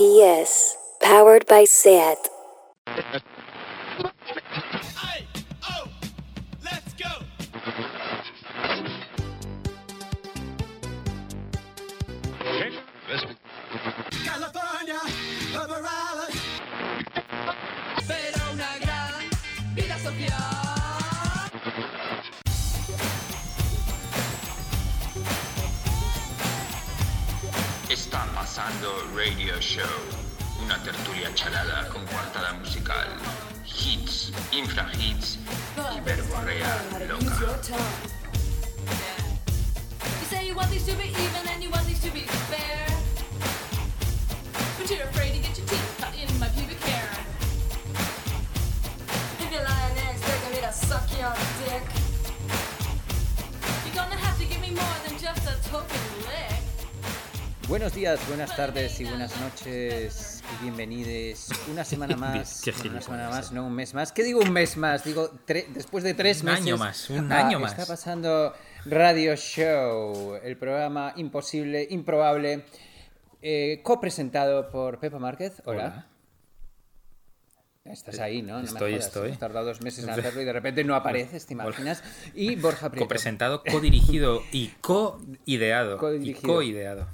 GPS, powered by SAT. Pasando Radio Show, una tertulia chalada con cuartada musical, hits, infrahits y verborrea loca. You say you want to be even and you want to be fair. But you're afraid to get your teeth cut in my pubic hair. If you're lying to suck your dick, you're gonna have to give me more than just a token lick. Buenos días, buenas tardes y buenas noches y bienvenidos una semana más. Qué una semana más, eh. no un mes más. ¿Qué digo un mes más? Digo, después de tres Un meses. año más, un ah, año más. Está pasando Radio Show, el programa imposible, improbable, eh, copresentado por Pepa Márquez. Hola. Estás ahí, ¿no? No me Estoy, jodas, estoy. Hemos tardado dos meses en hacerlo y de repente no apareces, ¿te imaginas? Y Borja Prieto. Copresentado, codirigido y co-ideado. Y co-ideado.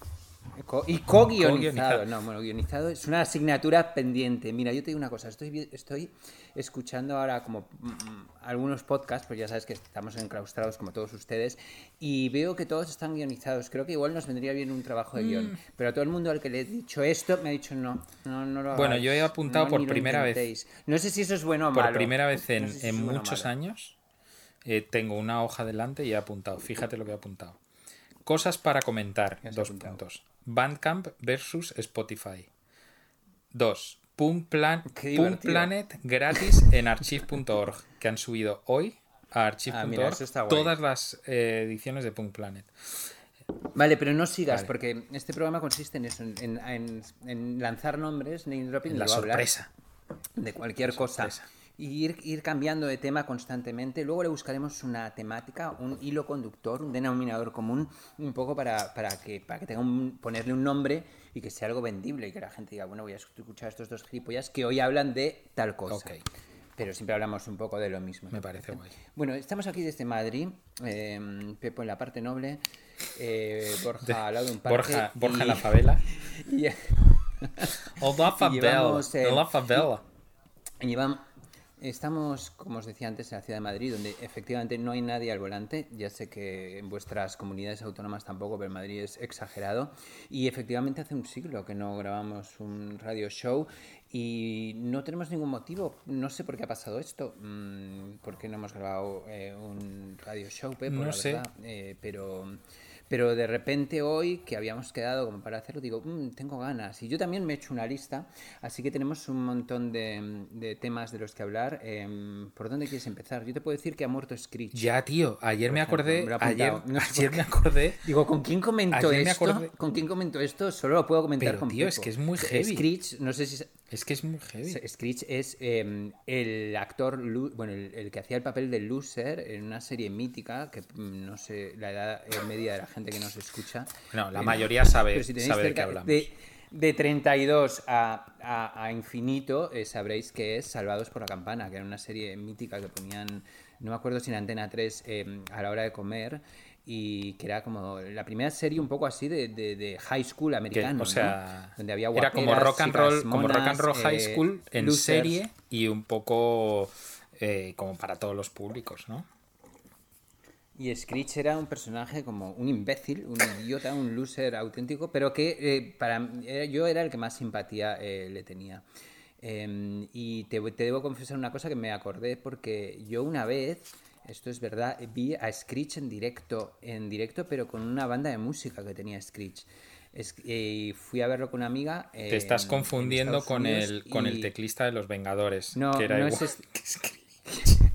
Co- y co-guionizado. No, bueno, guionizado es una asignatura pendiente. Mira, yo te digo una cosa, estoy, estoy escuchando ahora como mm, mm, algunos podcasts, pues ya sabes que estamos enclaustrados como todos ustedes, y veo que todos están guionizados. Creo que igual nos vendría bien un trabajo de guion. Mm. Pero a todo el mundo al que le he dicho esto me ha dicho no, no, no lo Bueno, yo he apuntado no, por primera vez. intentéis". No sé si eso es bueno o Por malo. primera vez en, No sé si en bueno muchos años eh, tengo una hoja delante y he apuntado. Fíjate lo que he apuntado. Cosas para comentar. ¿Qué has Dos apuntado? puntos. Bandcamp versus Spotify. Dos. Punk, Plan-. Planet gratis en archive.org. Que han subido hoy a Ah, archive.org todas las eh, ediciones de Punk Planet. Vale, pero no sigas, Vale. porque este programa consiste en eso, en, en- en- en lanzar nombres, name dropping, La sorpresa. de cualquier cosa. sorpresa. Y ir, ir cambiando de tema constantemente. Luego le buscaremos una temática, un hilo conductor, un denominador común, un poco para, para que, para que tenga un, ponerle un nombre y que sea algo vendible y que la gente diga, bueno, voy a escuchar a estos dos gilipollas que hoy hablan de tal cosa. Pero siempre hablamos un poco de lo mismo. Me ¿te parece guay. Bueno, estamos aquí desde Madrid, eh, Pepo en la parte noble, eh, Borja al lado de un parque. Borja, Borja y- en la favela. y- O la favela. llevamos, eh, la favela. Llevam- estamos, como os decía antes, en la ciudad de Madrid, donde efectivamente no hay nadie al volante. Ya sé que en vuestras comunidades autónomas tampoco, pero en Madrid es exagerado. Y efectivamente hace un siglo que no grabamos un radio show y no tenemos ningún motivo. No sé por qué ha pasado esto. Mm, ¿Por qué no hemos grabado eh, un radio show, Pepo? No la sé. verdad. Eh, pero... Pero de repente hoy, que habíamos quedado como para hacerlo, digo, "Mm, tengo ganas. Y yo también me he hecho una lista, así que tenemos un montón de, de temas de los que hablar. Em, ¿Por dónde quieres empezar? Yo te puedo decir que ha muerto Screech. Ya, tío, ayer me acordé, me ayer. No sé ayer me acordé. Digo, ¿con quién me esto? ¿Con quién comento esto? Solo lo puedo comentar Pero, con tío, es que es muy heavy. Screech, no sé si... Es que es muy heavy. Screech es eh, el actor, bueno, el, el que hacía el papel de loser en una serie mítica, que mm, no sé la edad eh, media de la gente que nos escucha. No, la Eh, mayoría sabe, pero si sabe de qué hablamos. De, de 32 a, a- a infinito, eh, sabréis que es Salvados por la Campana, que era una serie mítica que ponían, no me acuerdo si en Antena 3 eh, a la hora de comer. Y que era como la primera serie un poco así de, de- de high school Que, americano. o sea, ¿no? Donde había era como rock and roll, como rock and roll high eh, school en losers. serie y un poco eh, como para todos los públicos, ¿no? Y Screech era un personaje como un imbécil, un idiota, un loser auténtico, pero que eh, para yo era el que más simpatía le tenía. Em, y te, te debo confesar una cosa que me acordé porque yo una vez, esto es verdad, vi a Screech en directo, en directo, pero con una banda de música que tenía Screech. Es- eh, fui a verlo con una amiga. Te en- estás en confundiendo con el, con el teclista de Los Vengadores, No, que era no igual es que Screech.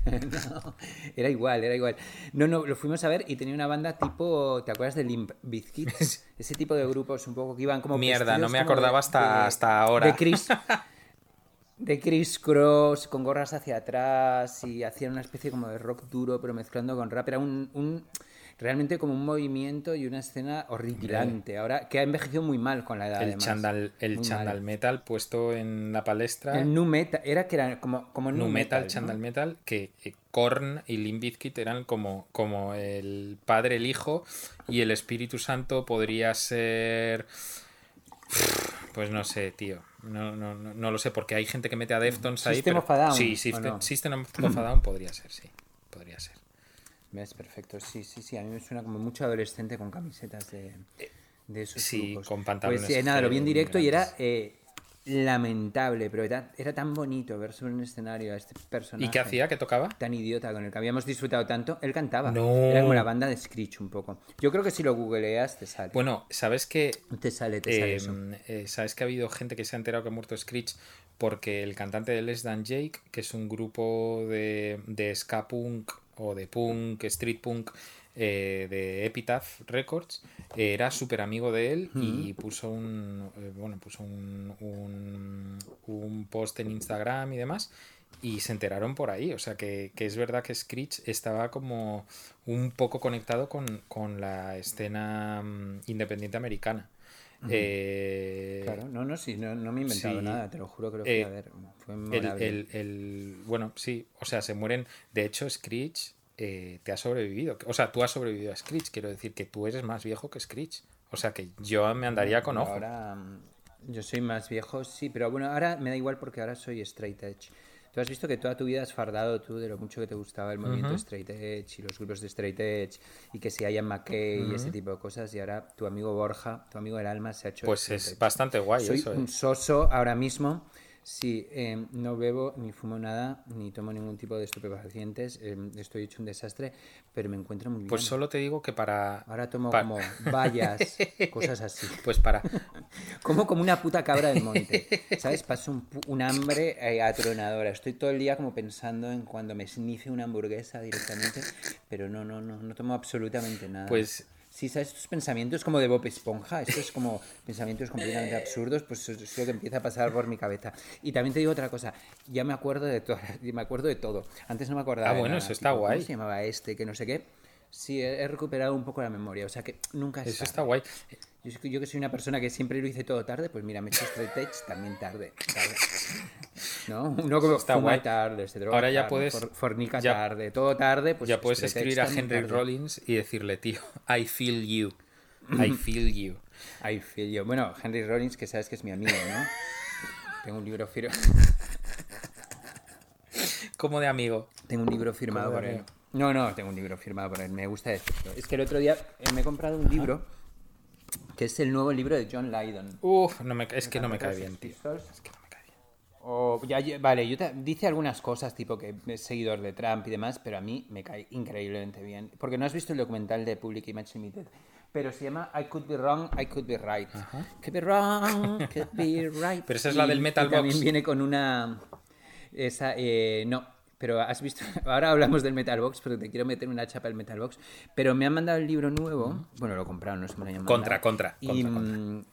no, era igual, era igual. No, no, lo fuimos a ver y tenía una banda tipo, ¿te acuerdas de Limp Bizkit? Ese tipo de grupos un poco que iban como Mierda, no me acordaba hasta- hasta ahora. De Chris de Chris Cross con gorras hacia atrás y hacían una especie como de rock duro pero mezclando con rap. Era un, un- realmente como un movimiento y una escena horripilante. Ahora, que ha envejecido muy mal con la edad. El además. chandal, el Muy chandal mal. metal puesto en la palestra. El nu metal, era que era como, como nu metal, ¿no? chandal metal, que eh, Korn y Limp Bizkit eran como, como el padre, el hijo y el Espíritu Santo podría ser... Pues no sé, tío. No, no, no, no lo sé, porque hay gente que mete a Deftones ahí. System pero- of a Down, Sí, ¿o System, no? System of a Down podría ser, sí. Podría ser. ¿Ves? Perfecto. Sí, sí, sí. A mí me suena como mucho adolescente con camisetas de, de esos sí, grupos. con pantalones Pues sí, nada, lo vi en directo y era eh, lamentable, pero era, era tan bonito ver sobre un escenario a este personaje. ¿Y qué hacía? ¿Qué tocaba? Tan idiota con el que habíamos disfrutado tanto. Él cantaba. No. Era como la banda de Screech un poco. Yo creo que si lo googleas te sale. Bueno, ¿sabes que te sale, te sale eso. eh, ¿Sabes que ha habido gente que se ha enterado que ha muerto Screech? Porque el cantante de Less Than Jake, que es un grupo de, de ska punk o de punk, street punk, eh, de Epitaph Records, eh, era súper amigo de él y puso un eh, bueno puso un, un, un post en Instagram y demás y se enteraron por ahí. O sea que, que es verdad que Screech estaba como un poco conectado con, con la escena mm, independiente americana. Eh, Claro, no, no, sí, no, no me he inventado sí. nada, te lo juro que fui Eh, a ver. Fue el- el- bueno, sí, o sea, se mueren. De hecho, Screech eh, te ha sobrevivido. O sea, tú has sobrevivido a Screech. Quiero decir que tú eres más viejo que Screech. O sea, que yo me andaría con ojo. Ahora mm, yo soy más viejo, sí, pero bueno, ahora me da igual porque ahora soy straight edge. Tú has visto que toda tu vida has fardado tú de lo mucho que te gustaba el movimiento straight edge y los grupos de straight edge y que si Ian McKay y ese tipo de cosas y ahora tu amigo Borja, tu amigo del alma se ha hecho Pues es edge. bastante guay Soy eso. un eh. soso ahora mismo. Sí, eh, no bebo ni fumo nada, ni tomo ningún tipo de estupefacientes. eh, estoy hecho un desastre, pero me encuentro muy bien. Pues solo te digo que para. Ahora tomo como vallas, cosas así. Pues para. Como como una puta cabra del monte. ¿Sabes? Paso un, un hambre eh, atronadora. Estoy todo el día como pensando en cuando me snife una hamburguesa directamente. Pero no, no, no, no tomo absolutamente nada. Pues- Sí, ¿sabes? Estos pensamientos como de Bob Esponja, estos como pensamientos completamente absurdos, pues eso es lo que empieza a pasar por mi cabeza. Y también te digo otra cosa, ya me acuerdo de todo, me acuerdo de todo. Antes no me acordaba Ah, de bueno, nada, eso está tipo, guay. ¿Cómo se llamaba este? Que no sé qué. Sí, he, he recuperado un poco la memoria, o sea que nunca es Eso tarde. está guay. Yo, que- yo que soy una persona que siempre lo hice todo tarde, pues mira, me he hecho edge también tarde. tarde. ¿No? Uno como Está fuma guay. tarde, se droga Ahora ya tarde, puedes- for- fornica ya- tarde, todo tarde, pues ya puedes escribir a Henry tarde. Rollins y decirle, tío, I feel you. I feel you. I feel you. Bueno, Henry Rollins, que sabes que es mi amigo, ¿no? Tengo un libro firmado. Como de amigo. Tengo un libro firmado ¿Cómo por él. No, no, tengo un libro firmado por él. Me gusta decirlo. Es que el otro día eh, me he comprado un libro que es el nuevo libro de John Lydon. Uf, no me, es que no me cae bien, tío. Es que no me cae bien. O ya, ya- vale, yo te- dice algunas cosas, tipo que es seguidor de Trump y demás, pero a mí me cae increíblemente bien. Porque no has visto el documental de Public Image Limited, pero se llama I Could Be Wrong, I Could Be Right. Could be wrong, could be right. Pero esa es la del Metal y también Box. viene con una... Esa, eh, no, pero has visto... Ahora hablamos del Metal Box, porque te quiero meter una chapa al Metal Box. Pero me han mandado el libro nuevo. Bueno, lo compraron, no sé me lo Contra, contra, Y, contra, contra. mm,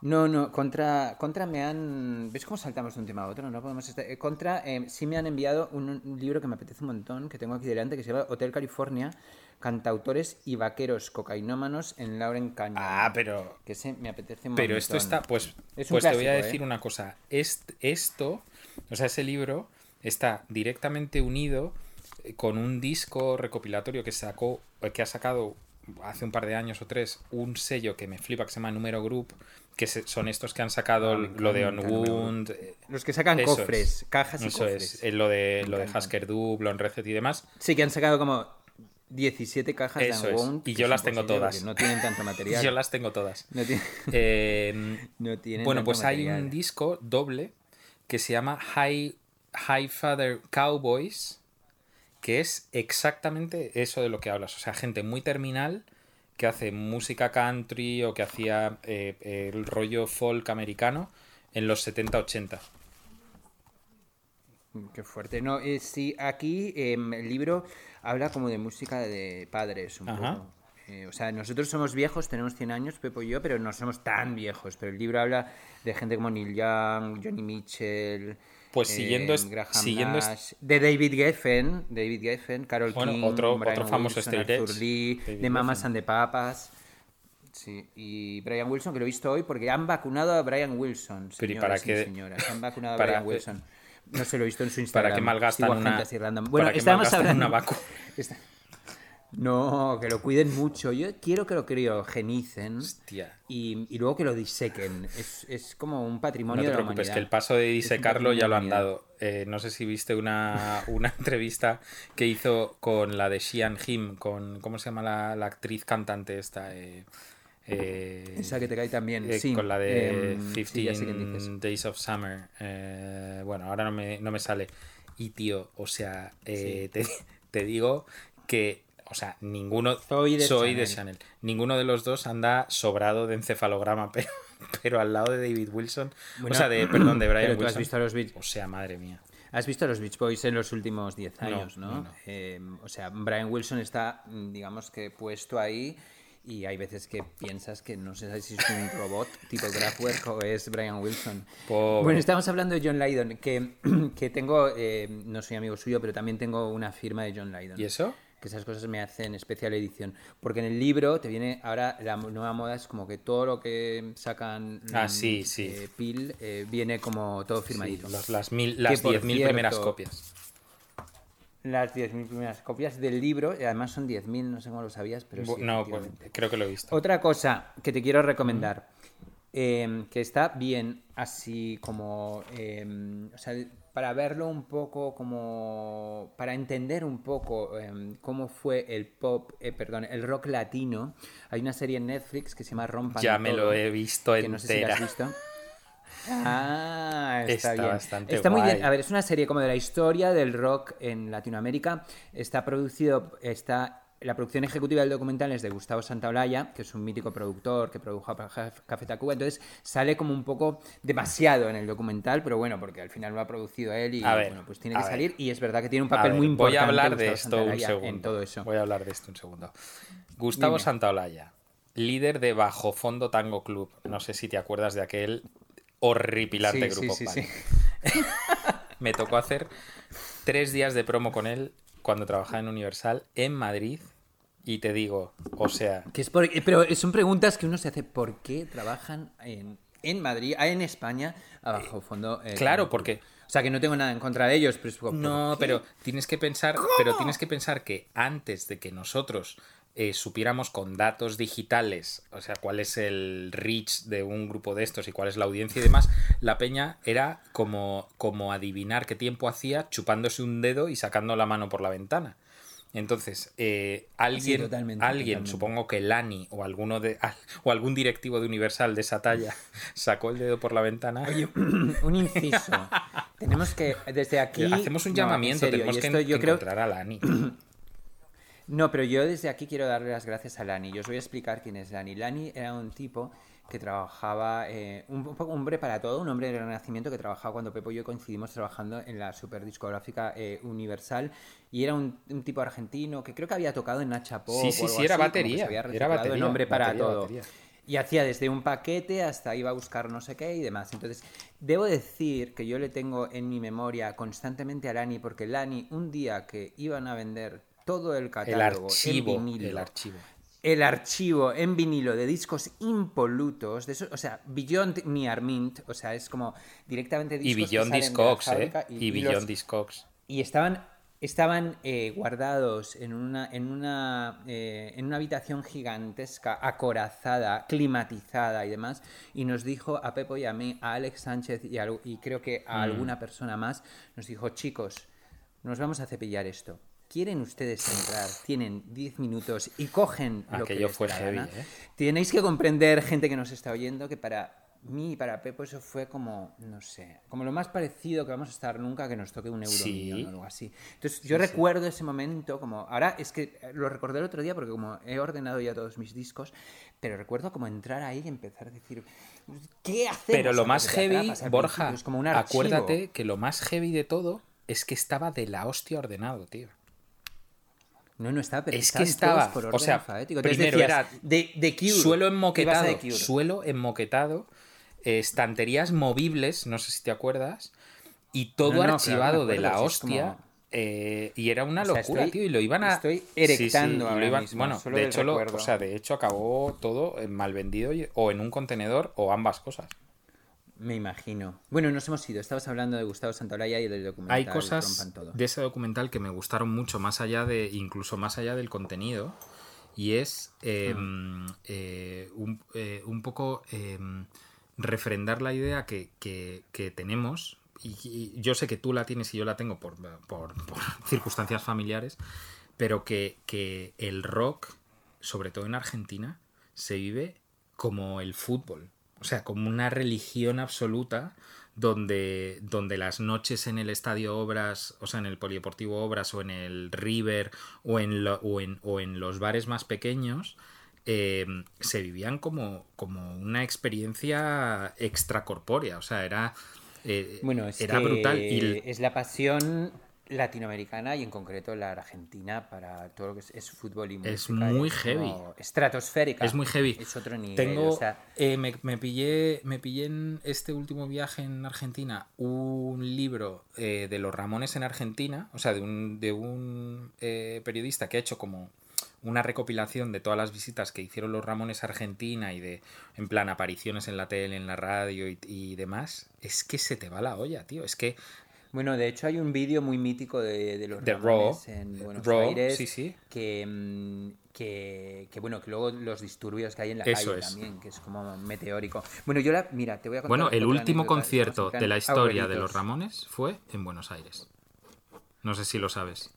no, no, contra, contra me han... ¿Ves cómo saltamos de un tema a otro? No podemos estar... eh, Contra eh, sí me han enviado un, un libro que me apetece un montón, que tengo aquí delante, que se llama Hotel California, cantautores y vaqueros cocainómanos en Lauren Canyon. Ah, pero. Que ese me apetece un Pero esto montón. está, pues, Es un pues te voy a decir ¿eh? una cosa. Est- esto, o sea, ese libro está directamente unido eh, con un disco recopilatorio que sacó, eh, que ha sacado hace un par de años o tres, un sello que me flipa que se llama Número Group, que se- son estos que han sacado Ah, lo de Onwound. eh, Los que sacan eso cofres, es. cajas y Eso cofres. es, lo de, Me lo de. Hasker Du, Blon Reset y demás. Sí, que han sacado como 17 cajas Eso de. Unwound. Y yo las tengo todas. No tienen tanto material. Yo las tengo todas. No tienen- Eh, No tienen bueno, tanto pues hay un disco doble que se llama High, High Father Cowboys, que es exactamente eso de lo que hablas. O sea, gente muy terminal que hace música country o que hacía eh, el rollo folk americano en los 70-80. Qué fuerte. No, eh, sí, aquí em, el libro habla como de música de padres un Ajá. poco. eh, o sea, nosotros somos viejos, tenemos 100 años, Pepo y yo, pero no somos tan viejos. Pero el libro habla de gente como Neil Young, Johnny Mitchell. Pues siguiendo eh, Graham siguiendo Nash, de David Geffen, David Geffen, Carol Bueno, King, otro- Brian otro famoso Wilson, Arthur Lee, David de Mamas Geffen. and the Papas. Sí, y Brian Wilson, que lo he visto hoy porque han vacunado a Brian Wilson. Pero ¿y Señoras para qué- señoras, han vacunado a para- Brian Wilson. No se lo he visto en su ¿Para Instagram. qué malgastan Sigo a una. Bueno, para qué estábamos malgastan hablando... una vacuna? No, que lo cuiden mucho. Yo quiero que lo criogenicen Hostia. y, y luego que lo disequen. Es, es como un patrimonio No te de la preocupes, humanidad. que el paso de disecarlo ya lo han dado. Eh, no sé si viste una, una entrevista que hizo con la de Xian Him, con, ¿cómo se llama la, la actriz cantante esta? Eh, eh, Esa que te cae también, eh, sí. Con la de Em, 15 sí, ya sé quién dices. Days of Summer. Eh, bueno, ahora no me, no me sale. Y tío, o sea, te, te digo que, o sea, ninguno. Soy de soy de Chanel. Ninguno de los dos anda sobrado de encefalograma, pero, pero al lado de David Wilson. Bueno, o sea, de, perdón, de Brian pero tú has Wilson. visto a los Beach- O sea, madre mía. Has visto a los Beach Boys en los últimos 10 años, No, ¿no? no, no. Eh, o sea, Brian Wilson está, digamos que puesto ahí y hay veces que piensas que no sé si es un robot tipo Kraftwerk o es Brian Wilson. Pobre. Bueno, estamos hablando de John Lydon, que, que tengo, eh, no soy amigo suyo, pero también tengo una firma de John Lydon. ¿Y eso? Que esas cosas me hacen especial edición. Porque en el libro te viene, ahora la nueva moda es como que todo lo que sacan Ah, mm, sí, sí. eh, Pil eh, viene como todo firmadito. Sí, las, las, mil, las por 10.000 primeras copias. Las 10.000 primeras copias del libro, y además son 10.000, no sé cómo lo sabías, pero sí. No, pues, creo que lo he visto. Otra cosa que te quiero recomendar, eh, que está bien así como, eh, o sea, para verlo un poco como, para entender un poco eh, cómo fue el pop, eh, perdón, el rock latino, hay una serie en Netflix que se llama Rompan Ya me Todo, lo he visto que no sé si la has entera. visto. Ah, está, Está bien. bastante está muy bien. guay. A ver, es una serie como de la historia del rock en Latinoamérica. Está producido, está la producción ejecutiva del documental es de Gustavo Santaolalla, que es un mítico productor que produjo Café Tacuba. Entonces sale como un poco demasiado en el documental, pero bueno, porque al final lo ha producido él y ver, bueno, pues tiene que ver. salir. Y es verdad que tiene un papel ver, muy importante. Voy a hablar de Gustavo esto un Santaolalla segundo. En todo eso. Voy a hablar de esto un segundo. Gustavo Dime. Santaolalla, líder de Bajo Fondo Tango Club. No sé si te acuerdas de aquel horripilante Sí, grupo. sí, sí. Me tocó hacer tres días de promo con él cuando trabajaba en Universal en Madrid. Y te digo, o sea, Que es por- eh, pero son preguntas que uno se hace. ¿Por qué trabajan en, en Madrid, ah, en España, a bajo fondo? eh, claro, porque O sea, que no tengo nada en contra de ellos, pero es No, pero tienes que pensar, pero tienes que pensar que antes de que nosotros eh, supiéramos con datos digitales, o sea, cuál es el reach de un grupo de estos y cuál es la audiencia y demás, la peña era como, como adivinar qué tiempo hacía chupándose un dedo y sacando la mano por la ventana. Entonces, eh, alguien, totalmente, alguien totalmente. supongo que Lani o alguno de o algún directivo de Universal de esa talla sacó el dedo por la ventana. un inciso. tenemos que, desde aquí... Hacemos un no, en llamamiento, serio, tenemos que, esto yo que creo- encontrar a Lani. No, pero yo desde aquí quiero darle las gracias a Lani. Yo os voy a explicar quién es Lani. Lani era un tipo que trabajaba, eh, un, hombre para todo, un hombre del renacimiento que trabajaba cuando Pepo y yo coincidimos trabajando en la super discográfica eh, Universal y era un, un tipo argentino que creo que había tocado en Nacha Pop Sí, sí, o sí, era así, batería, había era batería, hombre para batería, todo. batería. Y hacía desde un paquete hasta iba a buscar no sé qué y demás. Entonces, debo decir que yo le tengo en mi memoria constantemente a Lani, porque Lani, un día que iban a vender todo el El catálogo archivo, en vinilo, el archivo. el archivo en vinilo de discos impolutos, de eso, o sea, Beyond Near Mint, o sea, es como directamente Y discos que Beyond Discogs, ¿eh? Y, y Beyond Discogs. y estaban estaban eh, guardados en una en una eh, en una habitación gigantesca acorazada climatizada y demás y nos dijo a Pepo y a mí a Alex Sánchez y, a- y creo que Mm. a alguna persona más nos dijo chicos nos vamos a cepillar esto ¿Quieren ustedes entrar? Tienen 10 minutos y cogen lo que Aquello les fue dé la heavy, gana. ¿eh? Tenéis que comprender, gente que nos está oyendo, que para mí y para Pepo eso fue como, no sé, como lo más parecido que vamos a estar nunca que nos toque un euro Sí. millón o algo así. Entonces yo recuerdo ese momento como, ahora es que lo recordé el otro día porque como he ordenado ya todos mis discos, pero recuerdo como entrar ahí y empezar a decir, ¿qué hacemos? Pero lo más heavy, Borja, como un acuérdate que lo más heavy de todo es que estaba de la hostia ordenado, tío. No, no estaba, pero Es que estaba, por o orden sea, alfabético. Entonces primero decías, era de, de Cure. suelo enmoquetado, The Cure. suelo enmoquetado, eh, estanterías movibles, no sé si te acuerdas, y todo No, no, archivado de la sí, hostia. como- eh, y era una O sea, locura, estoy- tío, y lo iban a... estoy Sí, sí, erectando y lo iban- mismo, Bueno, solo de hecho, lo- o sea, de hecho acabó todo mal vendido y- o en un contenedor o ambas cosas. Me imagino. Bueno, nos hemos ido. Estabas hablando de Gustavo Santaolalla y del documental Hay cosas Todo. de ese documental que me gustaron mucho, más allá de, incluso más allá del contenido, y es eh, eh, un, eh, un poco eh, refrendar la idea que, que- que tenemos, y, y yo sé que tú la tienes y yo la tengo por, por- por circunstancias familiares, pero que, que el rock, sobre todo en Argentina, se vive como el fútbol. O sea, como una religión absoluta donde, donde las noches en el Estadio Obras, o sea, en el Polideportivo Obras o en el River o en, lo- o en, o en los bares más pequeños, eh, se vivían como, como una experiencia extracorpórea. O sea, era, eh, Bueno, es era que brutal. Y es la pasión latinoamericana y en concreto la argentina para todo lo que es, es fútbol y Es muy heavy. Estratosférica. Es muy heavy. Es otro nivel. Tengo, o sea, eh, me, me pillé, me pillé en este último viaje en Argentina un libro eh, de los Ramones en Argentina, o sea, de un, de un eh, periodista que ha hecho como una recopilación de todas las visitas que hicieron los Ramones a Argentina y de, en plan, apariciones en la tele, en la radio y, y demás. Es que se te va la olla, tío. Es que Bueno, de hecho hay un vídeo muy mítico de, de los De Ramones Raw. en Buenos Raw, Aires sí, sí. Que, mm, que, que, bueno, que luego los disturbios que hay en la Eso calle es. también, que es como meteórico. Bueno, yo la, mira, te voy a contar Bueno, el último concierto de la historia de los Ramones fue en Buenos Aires. No sé si lo sabes.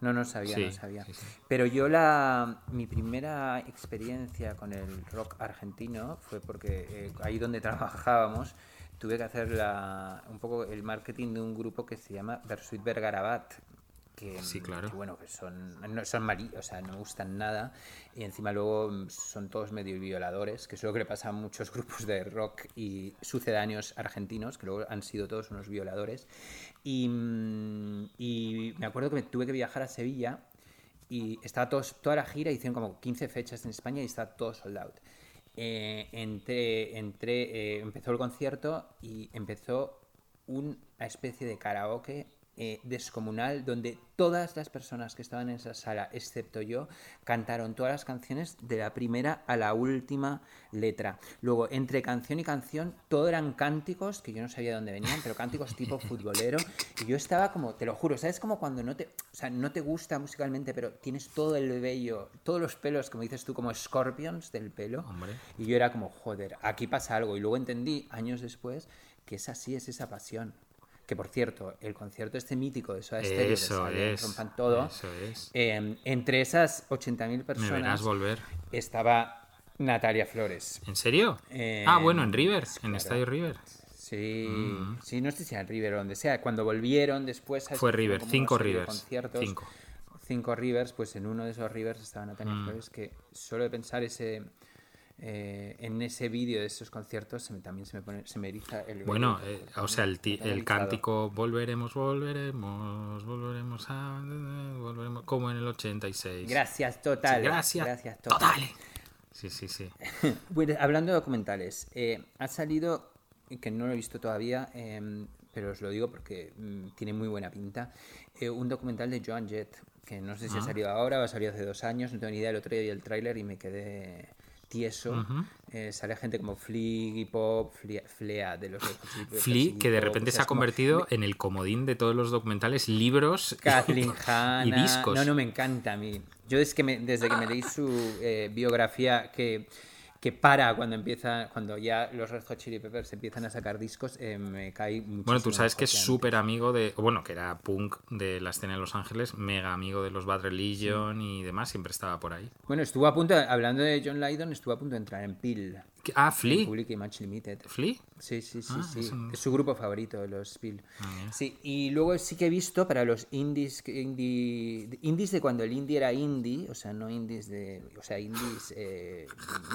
No, no sabía, Sí, no sabía. sí, sí. Pero yo la mi primera experiencia con el rock argentino fue porque eh, ahí donde trabajábamos tuve que hacer la, un poco el marketing de un grupo que se llama Versuit Vergarabat. Que, Sí, claro. que, bueno, que son, no, son malí, o sea, no me gustan nada. Y encima luego son todos medio violadores, que es lo que le pasa a muchos grupos de rock y sucedáneos argentinos, que luego han sido todos unos violadores. Y, mm, y me acuerdo que me tuve que viajar a Sevilla y estaba todos, toda la gira, hicieron como 15 fechas en España y estaba todo sold out. Eh, entré, eh, empezó el concierto y empezó una especie de karaoke eh, descomunal donde todas las personas que estaban en esa sala, excepto yo, cantaron todas las canciones de la primera a la última letra. Luego, entre canción y canción, todo eran cánticos que yo no sabía de dónde venían, pero cánticos tipo futbolero. Y yo estaba como, te lo juro, ¿sabes? Como cuando no te, o sea, no te gusta musicalmente, pero tienes todo el vello, todos los pelos, como dices tú, como scorpions del pelo. Hombre. Y yo era como, joder, aquí pasa algo. Y luego entendí, años después, que es así, es esa pasión. Que por cierto, el concierto este mítico de Soda Stereo, que Eso es, rompan todo, eso es. eh, entre esas 80.000 Me verás personas volver. estaba Natalia Flores. ¿En serio? Eh, ah, bueno, en River, en claro. Estadio River. Sí, sí, no sé si en River o donde sea. Cuando volvieron después... ¿sabes? Fue River, cinco Rivers, conciertos. cinco. Cinco Rivers, pues en uno de esos Rivers estaba Natalia Mm. Flores, que solo de pensar ese... eh, en ese vídeo de esos conciertos se me- también se me pone se me eriza el Bueno, todo, eh, o sea, el, el cántico volveremos, volveremos, volveremos a... Volveremos, como en el 86. Gracias, total. Sí, gracias. Gracias, total. Sí, sí, sí. Bueno, hablando de documentales, eh, ha salido, que no lo he visto todavía, em, pero os lo digo porque mm, tiene muy buena pinta, eh, un documental de Joan Jett, que no sé si ha Ah. salido ahora o ha salido hace dos años, no tengo ni idea, el otro día vi el tráiler y me quedé tieso. Eh, sale gente como Flea y Pop, Flea, Flea de los Flea, que de repente o sea, se ha como- convertido en el comodín de todos los documentales, libros Kathleen y discos. No, no, me encanta a mí. Yo es que me- desde que me leí su eh, biografía que, que para cuando empieza, cuando ya los Red Hot Chili Peppers empiezan a sacar discos, eh, me cae muchísimo. Bueno, tú sabes que es súper amigo de. Bueno, que era punk de la escena de Los Ángeles, mega amigo de los Bad Religion y demás, siempre estaba por ahí. Bueno, estuvo a punto, hablando de John Lydon, estuvo a punto de entrar en Peel. Ah, Flea. Public Image Limited. ¿Flea? Sí, sí, sí, Ah, sí. es un- Es su grupo favorito, los Spill. Ah, sí, y luego sí que he visto para los indies, indie, indies de cuando el indie era indie, o sea, no indies de, o sea, indies eh,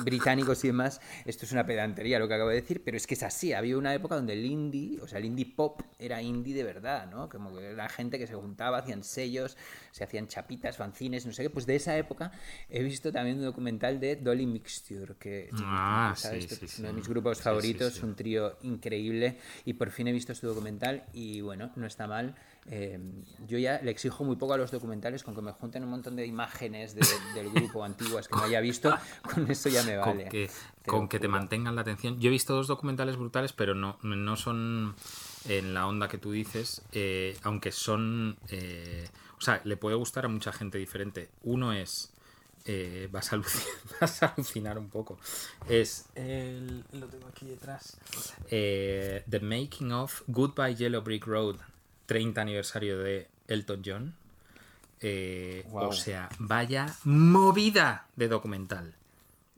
británicos y demás. Esto es una pedantería lo que acabo de decir, pero es que es así. Había una época donde el indie, o sea, el indie pop era indie de verdad, ¿no? Como que era gente que se juntaba, hacían sellos, se hacían chapitas, fanzines, no sé qué. Pues de esa época he visto también un documental de Dolly Mixture, que Ah, ¿sabes? sí, es uno de mis grupos favoritos, un trío increíble y por fin he visto su documental y bueno, no está mal. Eh, yo ya le exijo muy poco a los documentales, con que me junten un montón de imágenes de- del grupo antiguas que no haya visto, con eso ya me vale. con que, Te con lo que te juro. mantengan la atención. Yo he visto dos documentales brutales, pero no, no son en la onda que tú dices, eh, aunque son... eh, o sea, le puede gustar a mucha gente diferente. Uno es... eh, vas, a alucinar, vas a alucinar un poco. Es... el- lo tengo aquí detrás. Eh, The Making of Goodbye Yellow Brick Road, 30 aniversario de Elton John. Eh. O sea, vaya movida de documental.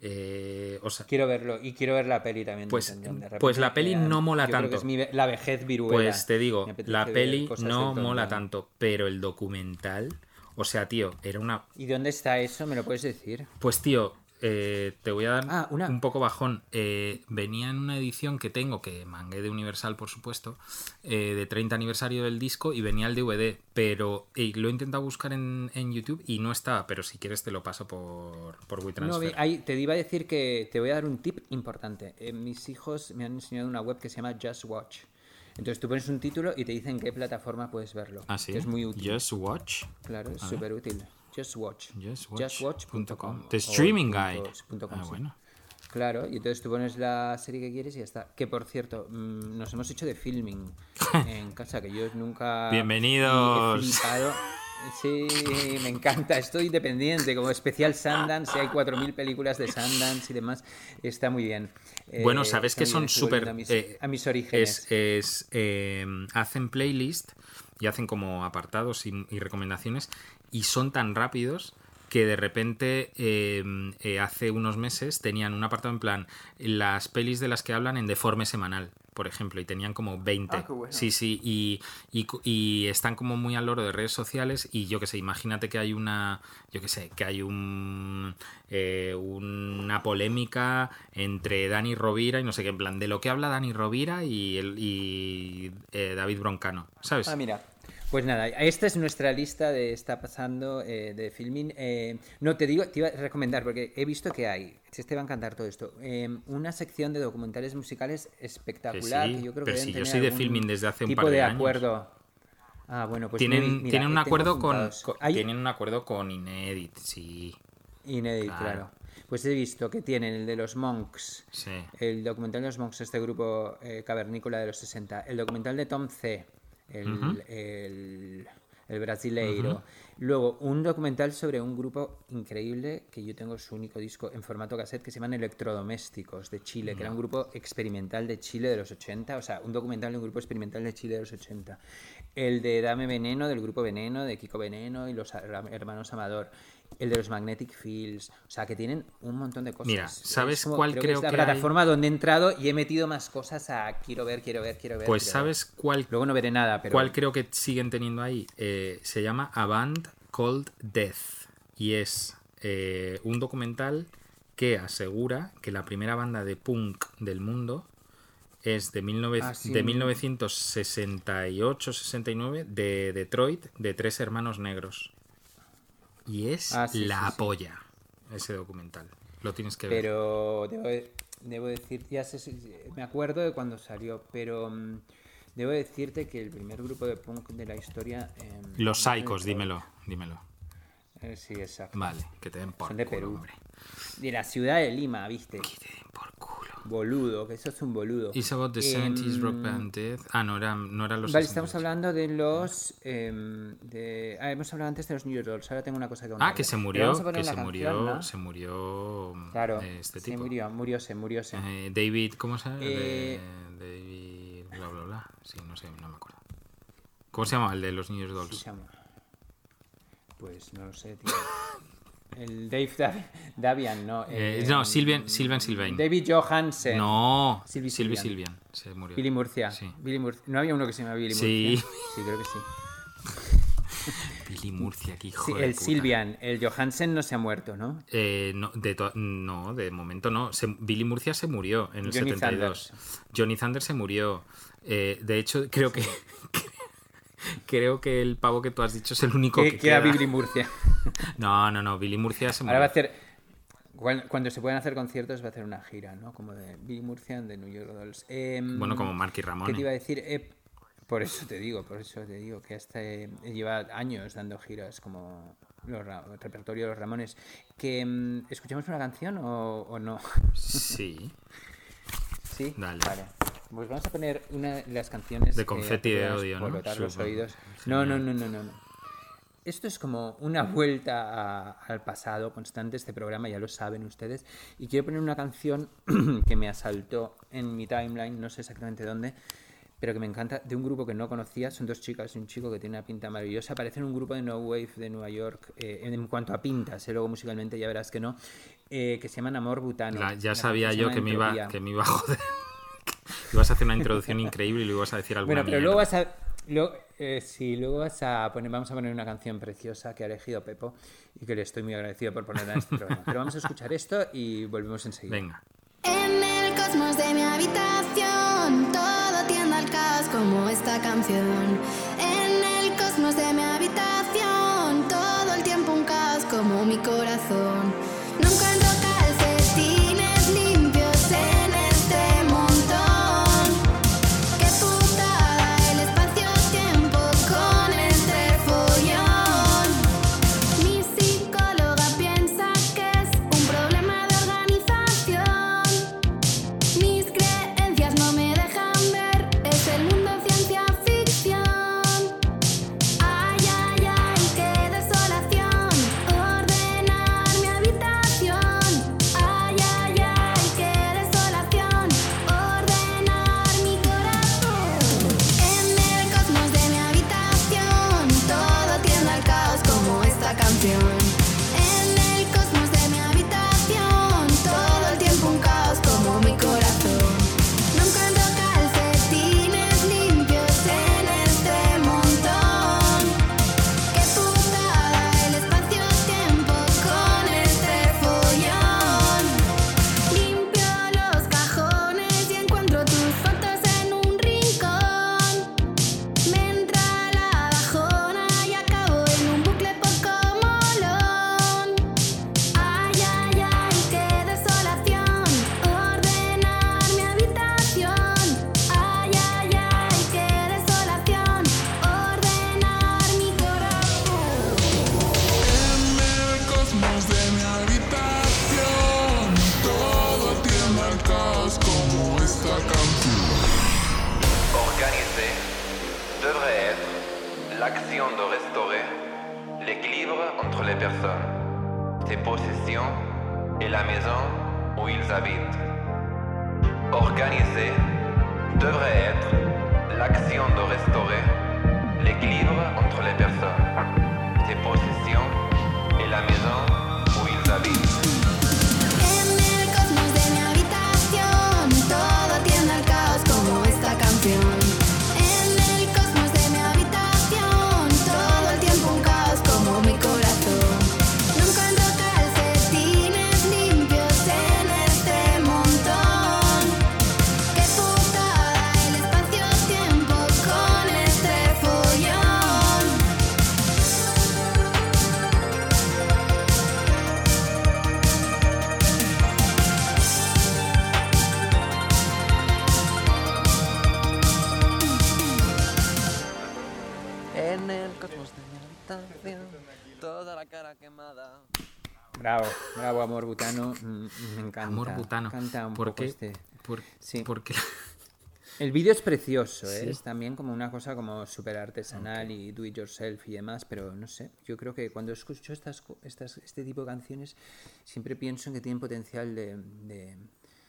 Eh, o sea, Quiero verlo y quiero ver la peli también. Pues- de pues repente, la peli no mola yo creo que tanto. es mi ve- la vejez viruela. pues te digo, la peli no mola tanto, pero el documental, o sea, tío, era una... ¿Y dónde está eso? ¿Me lo puedes decir? Pues tío, eh, te voy a dar Ah, una- un poco bajón. Eh, venía en una edición que tengo, que mangué de Universal, por supuesto, eh, de 30 aniversario del disco y venía el DVD, pero lo he intentado buscar en, en YouTube y no estaba, pero si quieres te lo paso por, por No, WeTransfer. ahí te iba a decir que te voy a dar un tip importante. Eh, mis hijos me han enseñado una web que se llama Just Watch. Entonces tú pones un título y te dicen qué plataforma puedes verlo. ¿Ah, sí? Que es muy útil. Just Watch. Claro, es súper útil. Just Watch. Justwatch.com. Justwatch.com. The o streaming punto com, Ah, sí. bueno. Claro, y entonces tú pones la serie que quieres y ya está. Que por cierto, mm, nos hemos hecho de filming en casa, que yo nunca. Bienvenidos. he. Sí, me encanta. Estoy independiente, como especial Sundance. Hay 4.000 películas de Sundance y demás. Está muy bien. Eh, Bueno, sabes que son súper. volviendo A mis, eh, a mis orígenes. Es, es, eh, hacen playlist y hacen como apartados y, y recomendaciones y son tan rápidos que de repente hace unos meses tenían un apartado en plan las pelis de las que hablan en deforme semanal, por ejemplo, y tenían como 20. Ah, qué bueno. Sí, sí, y, y, están como muy al loro de redes sociales y yo que sé, imagínate que hay una, yo que sé, que hay un, eh, una polémica entre Dani Rovira y no sé qué, en plan, de lo que habla Dani Rovira y, el, y eh, David Broncano, ¿sabes? Ah, mira. Pues nada, esta es nuestra lista de está pasando eh, de filming. Eh, no, te digo, te iba a recomendar, porque he visto que hay, si te va a encantar todo esto, eh, una sección de documentales musicales espectacular. Que sí, que yo creo pero que si yo soy de filming desde hace un tipo par de de años. acuerdo. Ah, bueno, pues tienen, mira, tienen un acuerdo con, tienen un acuerdo con Inedit, sí. Inédit, Claro. claro. Pues he visto que tienen el de los Monks, Sí. el documental de los Monks, este grupo eh, cavernícola de los 60, el documental de Tom C, el, el, el brasileiro. Luego, un documental sobre un grupo increíble que yo tengo su único disco en formato cassette que se llaman Electrodomésticos de Chile, que era un grupo experimental de Chile de los 80, o sea, un documental de un grupo experimental de Chile de los 80. El de Dame Veneno, del grupo Veneno, de Kiko Veneno y los her- hermanos Amador. El de los Magnetic Fields. O sea, que tienen un montón de cosas. Mira, Es ¿sabes como- cuál creo creo es la que hay? plataforma donde he entrado y he metido más cosas a quiero ver, quiero ver, quiero ver. Pues quiero ver. ¿sabes cuál Luego no veré nada, pero. ¿Cuál creo que siguen teniendo ahí? Eh, se llama A Band Called Death. Y es eh, un documental que asegura que la primera banda de punk del mundo es de, 19 Ah, sí. de 1968-69 de Detroit, de tres hermanos negros. Y es Ah, sí, la sí, sí. polla ese documental. Lo tienes que ver. Pero debo, debo decir, ya sé, si- me acuerdo de cuando salió, pero mm, debo decirte que el primer grupo de punk de la historia. em, Los Psychos, dímelo, dímelo. Eh, sí, exacto. Vale, que te den por Son de culo, Perú. hombre. De la ciudad de Lima, ¿viste? Que te den por culo. Boludo, que eso es un boludo. It's about the Em, 70s rock band Death. Ah, no, era, no eran los Vale, 60s. estamos hablando de los. em, de, ah, hemos hablado antes de los New York Dolls. Ahora tengo una cosa que Ah, que se murió, que se canción, murió, ¿no? se murió Claro, eh, este se tipo. murió, murióse, murióse. Eh, David, ¿cómo se llama? Eh, David, bla, bla, bla. Sí, no sé, no me acuerdo. ¿Cómo se llama el de los New Sí, Dolls? se llama. Pues no lo sé, tío. el Dave Dav- Davian, no. Eh, eh, no, Sylvian, Sylvain Sylvain. David Johansen. No, Sylvie Sylvian. Sylvian. Se murió. Billy Murcia. Sí. Billy Murcia. No había uno que se llama Billy Sí. Murcia. Sí, creo que sí. Billy Murcia, qué hijo Sí, de el puta. Sylvian, el Johansen no se ha muerto, ¿no? Eh, no, de no, de momento no. Se- Billy Murcia se murió en el Johnny 72. Johnny Thunder se murió. Eh, de hecho, creo que creo que el pavo que tú has dicho es el único Que que queda. Billy Murcia. No, no, no. Billy Murcia se. Ahora va a hacer. cuan- Cuando se puedan hacer conciertos, va a hacer una gira, ¿no? Como de Billy Murcia de New York Dolls. Em, Bueno, como Marky ¿Qué Ramone. te iba a decir? Eh, por eso te digo, por eso te digo que hasta eh, lleva años dando giras como los el repertorio de los Ramones. Que mm, escuchamos una canción o, o no? Sí. sí, Dale. Vale. Pues vamos a poner una de las canciones De eh, Confetti de Odio, ¿no? los oídos. No, no, no, no, no. Esto es como una vuelta al pasado constante, este programa, ya lo saben ustedes. Y quiero poner una canción que me asaltó en mi timeline, no sé exactamente dónde, pero que me encanta, de un grupo que no conocía. Son dos chicas y un chico que tiene una pinta maravillosa. Parecen un grupo de No Wave de Nueva York, eh, en cuanto a pintas, eh, luego musicalmente ya verás que no, eh, que se llaman Amor Butano. La- ya sabía yo que me, iba, que me iba a joder. Ibas a hacer una introducción increíble y lo ibas a decir alguna Bueno, pero mierda. luego vas a. Luego, eh, sí, luego vas a poner, vamos a poner una canción preciosa que ha elegido Pepo y que le estoy muy agradecido por ponerla en este programa. Pero vamos a escuchar esto y volvemos enseguida. Venga. En el cosmos de mi habitación todo tiende al caos como esta canción. En el cosmos de mi habitación todo el tiempo un caos como mi corazón. Toda la cara quemada. Bravo, bravo, Amor Butano. mm, Me encanta. Amor butano. Canta un ¿Por poco qué? este. Por- Sí. Porque El vídeo es precioso, ¿eh? Sí. es también como una cosa como súper artesanal y do it yourself y demás, pero no sé, yo creo que cuando escucho estas, este tipo de canciones siempre pienso en que tienen potencial de... de-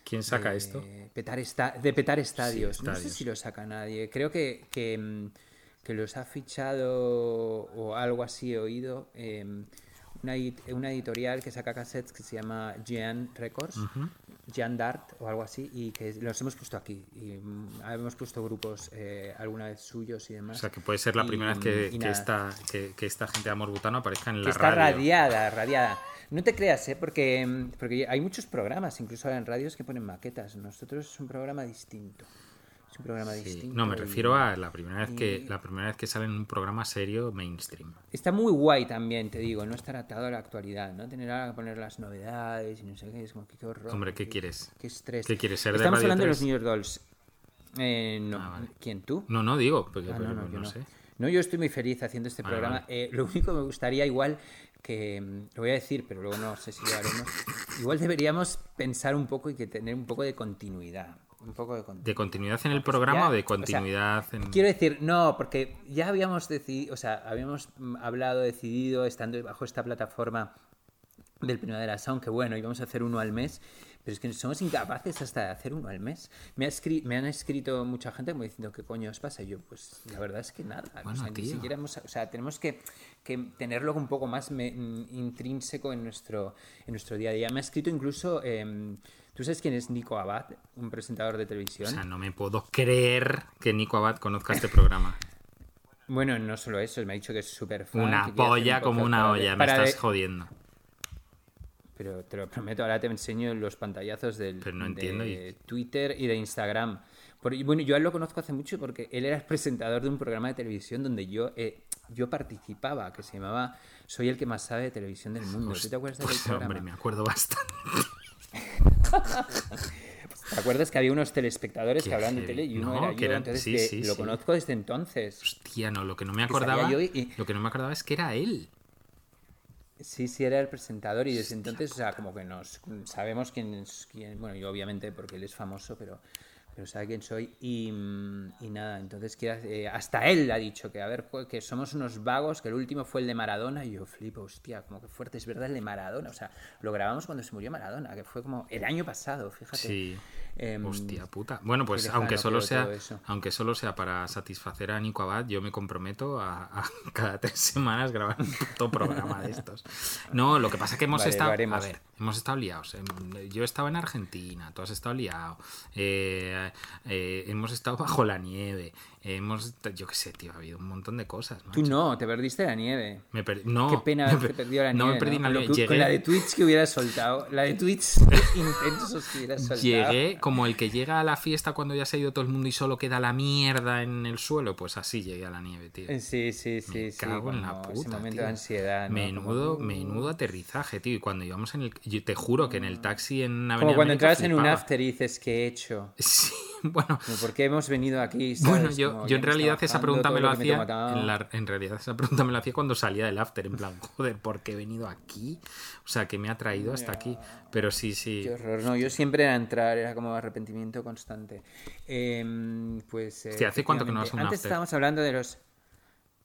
¿Quién saca de esto? Petar esta- de petar estadios. No sé si lo saca nadie. Creo que, que, mm, que los ha fichado o algo así he oído. eh, una, una editorial que saca cassettes que se llama Jean Records, Jean Dart o algo así, y que los hemos puesto aquí. Y mm, hemos puesto grupos eh, alguna vez suyos y O demás. sea, que puede ser la Y- primera vez que, y que esta, que, que esta gente de Amor Butano aparezca en que la está radio. radiada, radiada. No te creas, ¿eh? porque, mm, porque hay muchos programas, incluso ahora en radios, que ponen maquetas. Nosotros es un programa distinto. Es un programa Sí. distinto. No, me refiero a la primera vez que la primera vez que sale en un programa serio mainstream. Está muy guay también, te digo, no estar atado a la actualidad, ¿no? Tener ahora que poner las novedades y no sé qué, es como que qué horror. Hombre, ¿qué quieres? Qué estrés. ¿Qué quieres ser de Estamos Radio hablando de 3? los New York Dolls. Eh, no. Ah, vale. ¿Quién, tú? No, no digo, porque, Ah, pero no, no, yo no no. sé. No, yo estoy muy feliz haciendo este Vale, programa. vale. Eh, lo único que me gustaría igual que, mm, lo voy a decir, pero luego no sé si lo haremos, igual deberíamos pensar un poco y que tener un poco de continuidad. Un poco de continuidad. ¿De continuidad en el programa ya, o de o sea, continuidad en.? Quiero decir, no, porque ya habíamos decidido, o sea, habíamos mm, hablado, decidido, estando bajo esta plataforma del Primavera Sound, que bueno, íbamos a hacer uno al mes, pero es que somos incapaces hasta de hacer uno al mes. Me, ha escri- me han escrito mucha gente como diciendo, ¿qué coño os pasa? Y yo, pues la verdad es que nada. o Bueno, sea, ni siquiera hemos- o sea, tenemos que, que tenerlo un poco más me- mm, intrínseco en nuestro, en nuestro día a día. Me ha escrito incluso, em, ¿tú sabes quién es Nico Abad? Un presentador de O televisión. sea, no me puedo creer que Nico Abad conozca este programa. Bueno, no solo eso, me ha dicho que es súper fan. Una polla un como una olla, me estás de- jodiendo. Pero te lo prometo, ahora te enseño los pantallazos del, Pero no entiendo de y- Twitter y de Instagram. Por- y bueno, yo a él lo conozco hace mucho porque él era el presentador de un programa de televisión donde yo, eh, yo participaba, que se llamaba Soy el que más sabe de televisión del mundo. ¿Tú te acuerdas de aquel Pues, programa? hombre, me acuerdo bastante. ¿Te acuerdas que había unos telespectadores que hablaban de tele y uno No, era que yo? eran- Entonces sí, lo sí. conozco desde entonces. Hostia, no, lo que no me acordaba. y- Lo que no me acordaba es que era él. Sí, sí, era el presentador y desde entonces, o sea, como que nos sabemos quién es quién. Bueno, yo obviamente porque él es famoso, pero, pero sabe quién soy. Y, mm, nada, entonces quiera- eh, hasta él ha dicho que, a ver, que somos unos vagos, que el último fue el de Maradona. Y yo flipo, hostia, como que fuerte, es verdad, el de Maradona. O sea, lo grabamos cuando se murió Maradona, que fue como el año pasado, fíjate. Sí. Em, Hostia puta. Bueno, pues aunque solo sea, aunque solo sea para satisfacer a Nico Abad, yo me comprometo a, a cada tres semanas grabar un puto programa de estos. No, lo que pasa es que hemos Vale, estado, a ver, hemos estado liados. Em, Yo estaba en Argentina, tú has estado liado. eh, eh, hemos estado bajo la nieve. Hemos, yo qué sé, tío, ha habido un montón de cosas. Tú macho. no, te perdiste la nieve. Me per- no, Qué pena per- perdido la nieve. No me perdí la Con nieve. que- la de tweets que hubieras soltado. La de tweets intensos que hubieras soltado. Llegué como el que llega a la fiesta cuando ya se ha ido todo el mundo y solo queda la mierda en el suelo. Pues así llegué a la nieve, tío. Eh, Sí, sí, sí. Me sí, cago en la puta. Ese momento tío. de ansiedad. ¿no? Menudo, Como- menudo aterrizaje, tío. Y cuando íbamos en el. Yo te juro que en el taxi en Avenida Como cuando América entras en un after y dices, ¿qué he hecho? Sí, bueno. ¿Por qué hemos venido aquí? Bueno, ¿sabes? yo, Yo en realidad esa pregunta me lo que me hacía. En, la- en realidad esa pregunta me lo hacía cuando salía del after. En plan, joder, ¿por qué he venido aquí? O sea, ¿qué me ha traído hasta aquí? Pero sí, sí. Qué horror. No, yo siempre era entrar, era como arrepentimiento constante. Em, pues. eh, Hostia, ¿hace cuánto que no vas a un Antes after? estábamos hablando de los.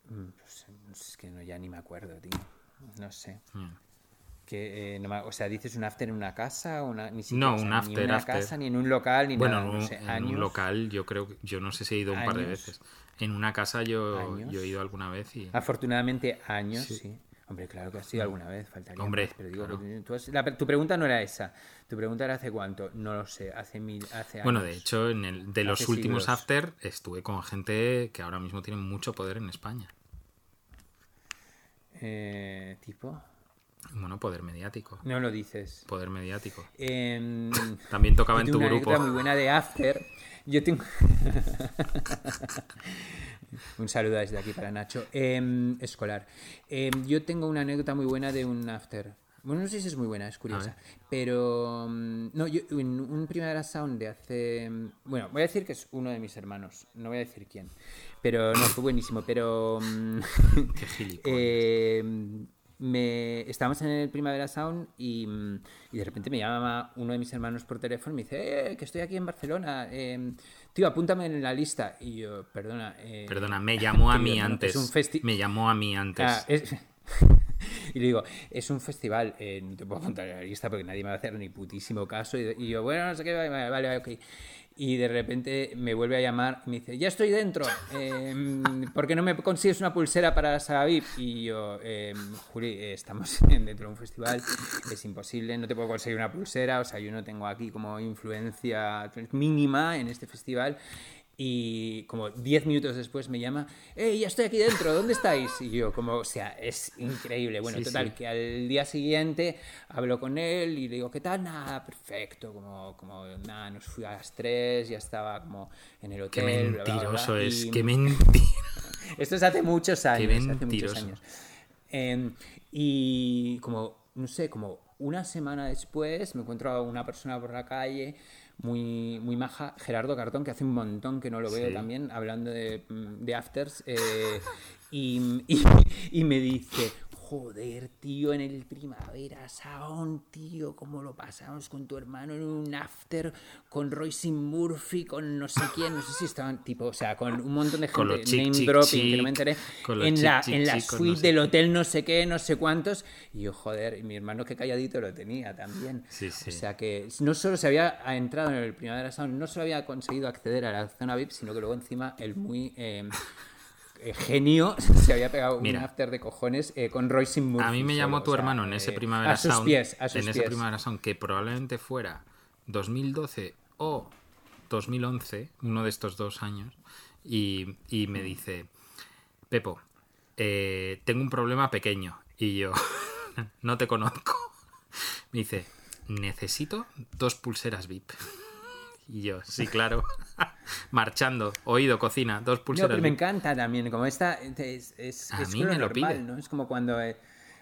Mm, pues, es que no, ya ni me acuerdo, tío. No sé. Mm. Que, eh, no me- o sea, dices un after en una casa, una, ni siquiera, No, o sea, un ni after, en una after. casa, ni en un local, ni Bueno, nada, no sé, en años. un local yo creo que yo no sé si he ido un par de veces. En una casa yo, he ido alguna vez y... Afortunadamente, años, Sí. sí. Hombre, claro que ha sido alguna vez, faltaría Hombre, más, pero digo, claro. que tú has- la- tu pregunta no era esa. Tu pregunta era hace cuánto. No lo sé, hace mil, hace Bueno, años. de hecho, en el, de los Hace últimos siglos. after estuve con gente que ahora mismo tiene mucho poder en España. Eh, ¿Tipo? Bueno, poder mediático. No lo dices. Poder mediático. Em, También tocaba en tu una grupo. anécdota muy buena de After. Yo tengo... un saludo desde aquí para Nacho. Em, escolar. Em, yo tengo una anécdota muy buena de un After. Bueno, no sé si es muy buena, es curiosa. Pero... mm, No, yo en un Primavera Sound de hace... mm, Bueno, voy a decir que es uno de mis hermanos. No voy a decir quién. Pero no, fue buenísimo. Pero... mm, Qué gilipollas. me, estábamos en el Primavera Sound y, mm, y de repente me llama uno de mis hermanos por teléfono y me dice, eh, que estoy aquí en Barcelona, eh, tío, apúntame en la lista. Y yo, perdona. eh, Perdona, me llamó a mí antes. Es un festi- Me llamó a mí antes. Ah, es- y le digo, es un festival, eh, no te puedo apuntar en la lista porque nadie me va a hacer ni putísimo caso. Y, y yo, bueno, no sé qué, vale, vale, vale, ok. Y de repente me vuelve a llamar y me dice, ya estoy dentro, eh, ¿por qué no me consigues una pulsera para Sala VIP? Y yo, eh, Juli, estamos dentro de un festival, es imposible, no te puedo conseguir una pulsera, o sea, yo no tengo aquí como influencia mínima en este festival. Y como 10 minutos después me llama, ¡Hey, ya estoy aquí dentro! ¿Dónde estáis? Y yo, como, o sea, es increíble. Bueno, Sí, total, sí. que al día siguiente hablo con él y le digo, ¿qué tal? Nada, perfecto. Como, como nada, nos fui a las 3, ya estaba como en el Qué hotel. bla, bla, bla, mentiroso es, y- qué mentira. Esto es hace muchos años. hace muchos mentiroso. años. Eh, y como, no sé, como una semana después me encuentro a una persona por la calle muy, muy maja, Gerardo Cartón, que hace un montón que no lo veo Sí. también, hablando de, mm, de afters, eh, y, y- y me dice, joder, tío, en el Primavera Sound, tío, cómo lo pasamos con tu hermano en un after, con Royce Murphy, con no sé quién, no sé si estaban, tipo, o sea, con un montón de gente, chic, name chic, dropping, que no me enteré, en la, en la suite no sé del qué. hotel no sé qué, no sé cuántos, y yo, joder, y mi hermano que calladito lo tenía también. Sí, sí. O sea que no solo se había entrado en el Primavera Sound, no solo había conseguido acceder a la zona VIP, sino que luego encima el muy eh, eh, genio se había pegado Mira. un after de cojones eh, con Royce Murphy. A mí me solo, llamó o tu sea, hermano en ese eh, Primavera a sus Sound. pies, a sus en ese. Primavera Sound, que probablemente fuera 2012 o 2011, uno de estos dos años, y, y me dice, Pepo, tengo un problema pequeño. Y yo, no te conozco. Me dice, necesito dos pulseras VIP. Y yo, sí, claro. Marchando, oído, cocina, dos No, pulseras pero me encanta también, como esta es, es, A es mí me lo normal, pide. ¿no? Es como cuando eh,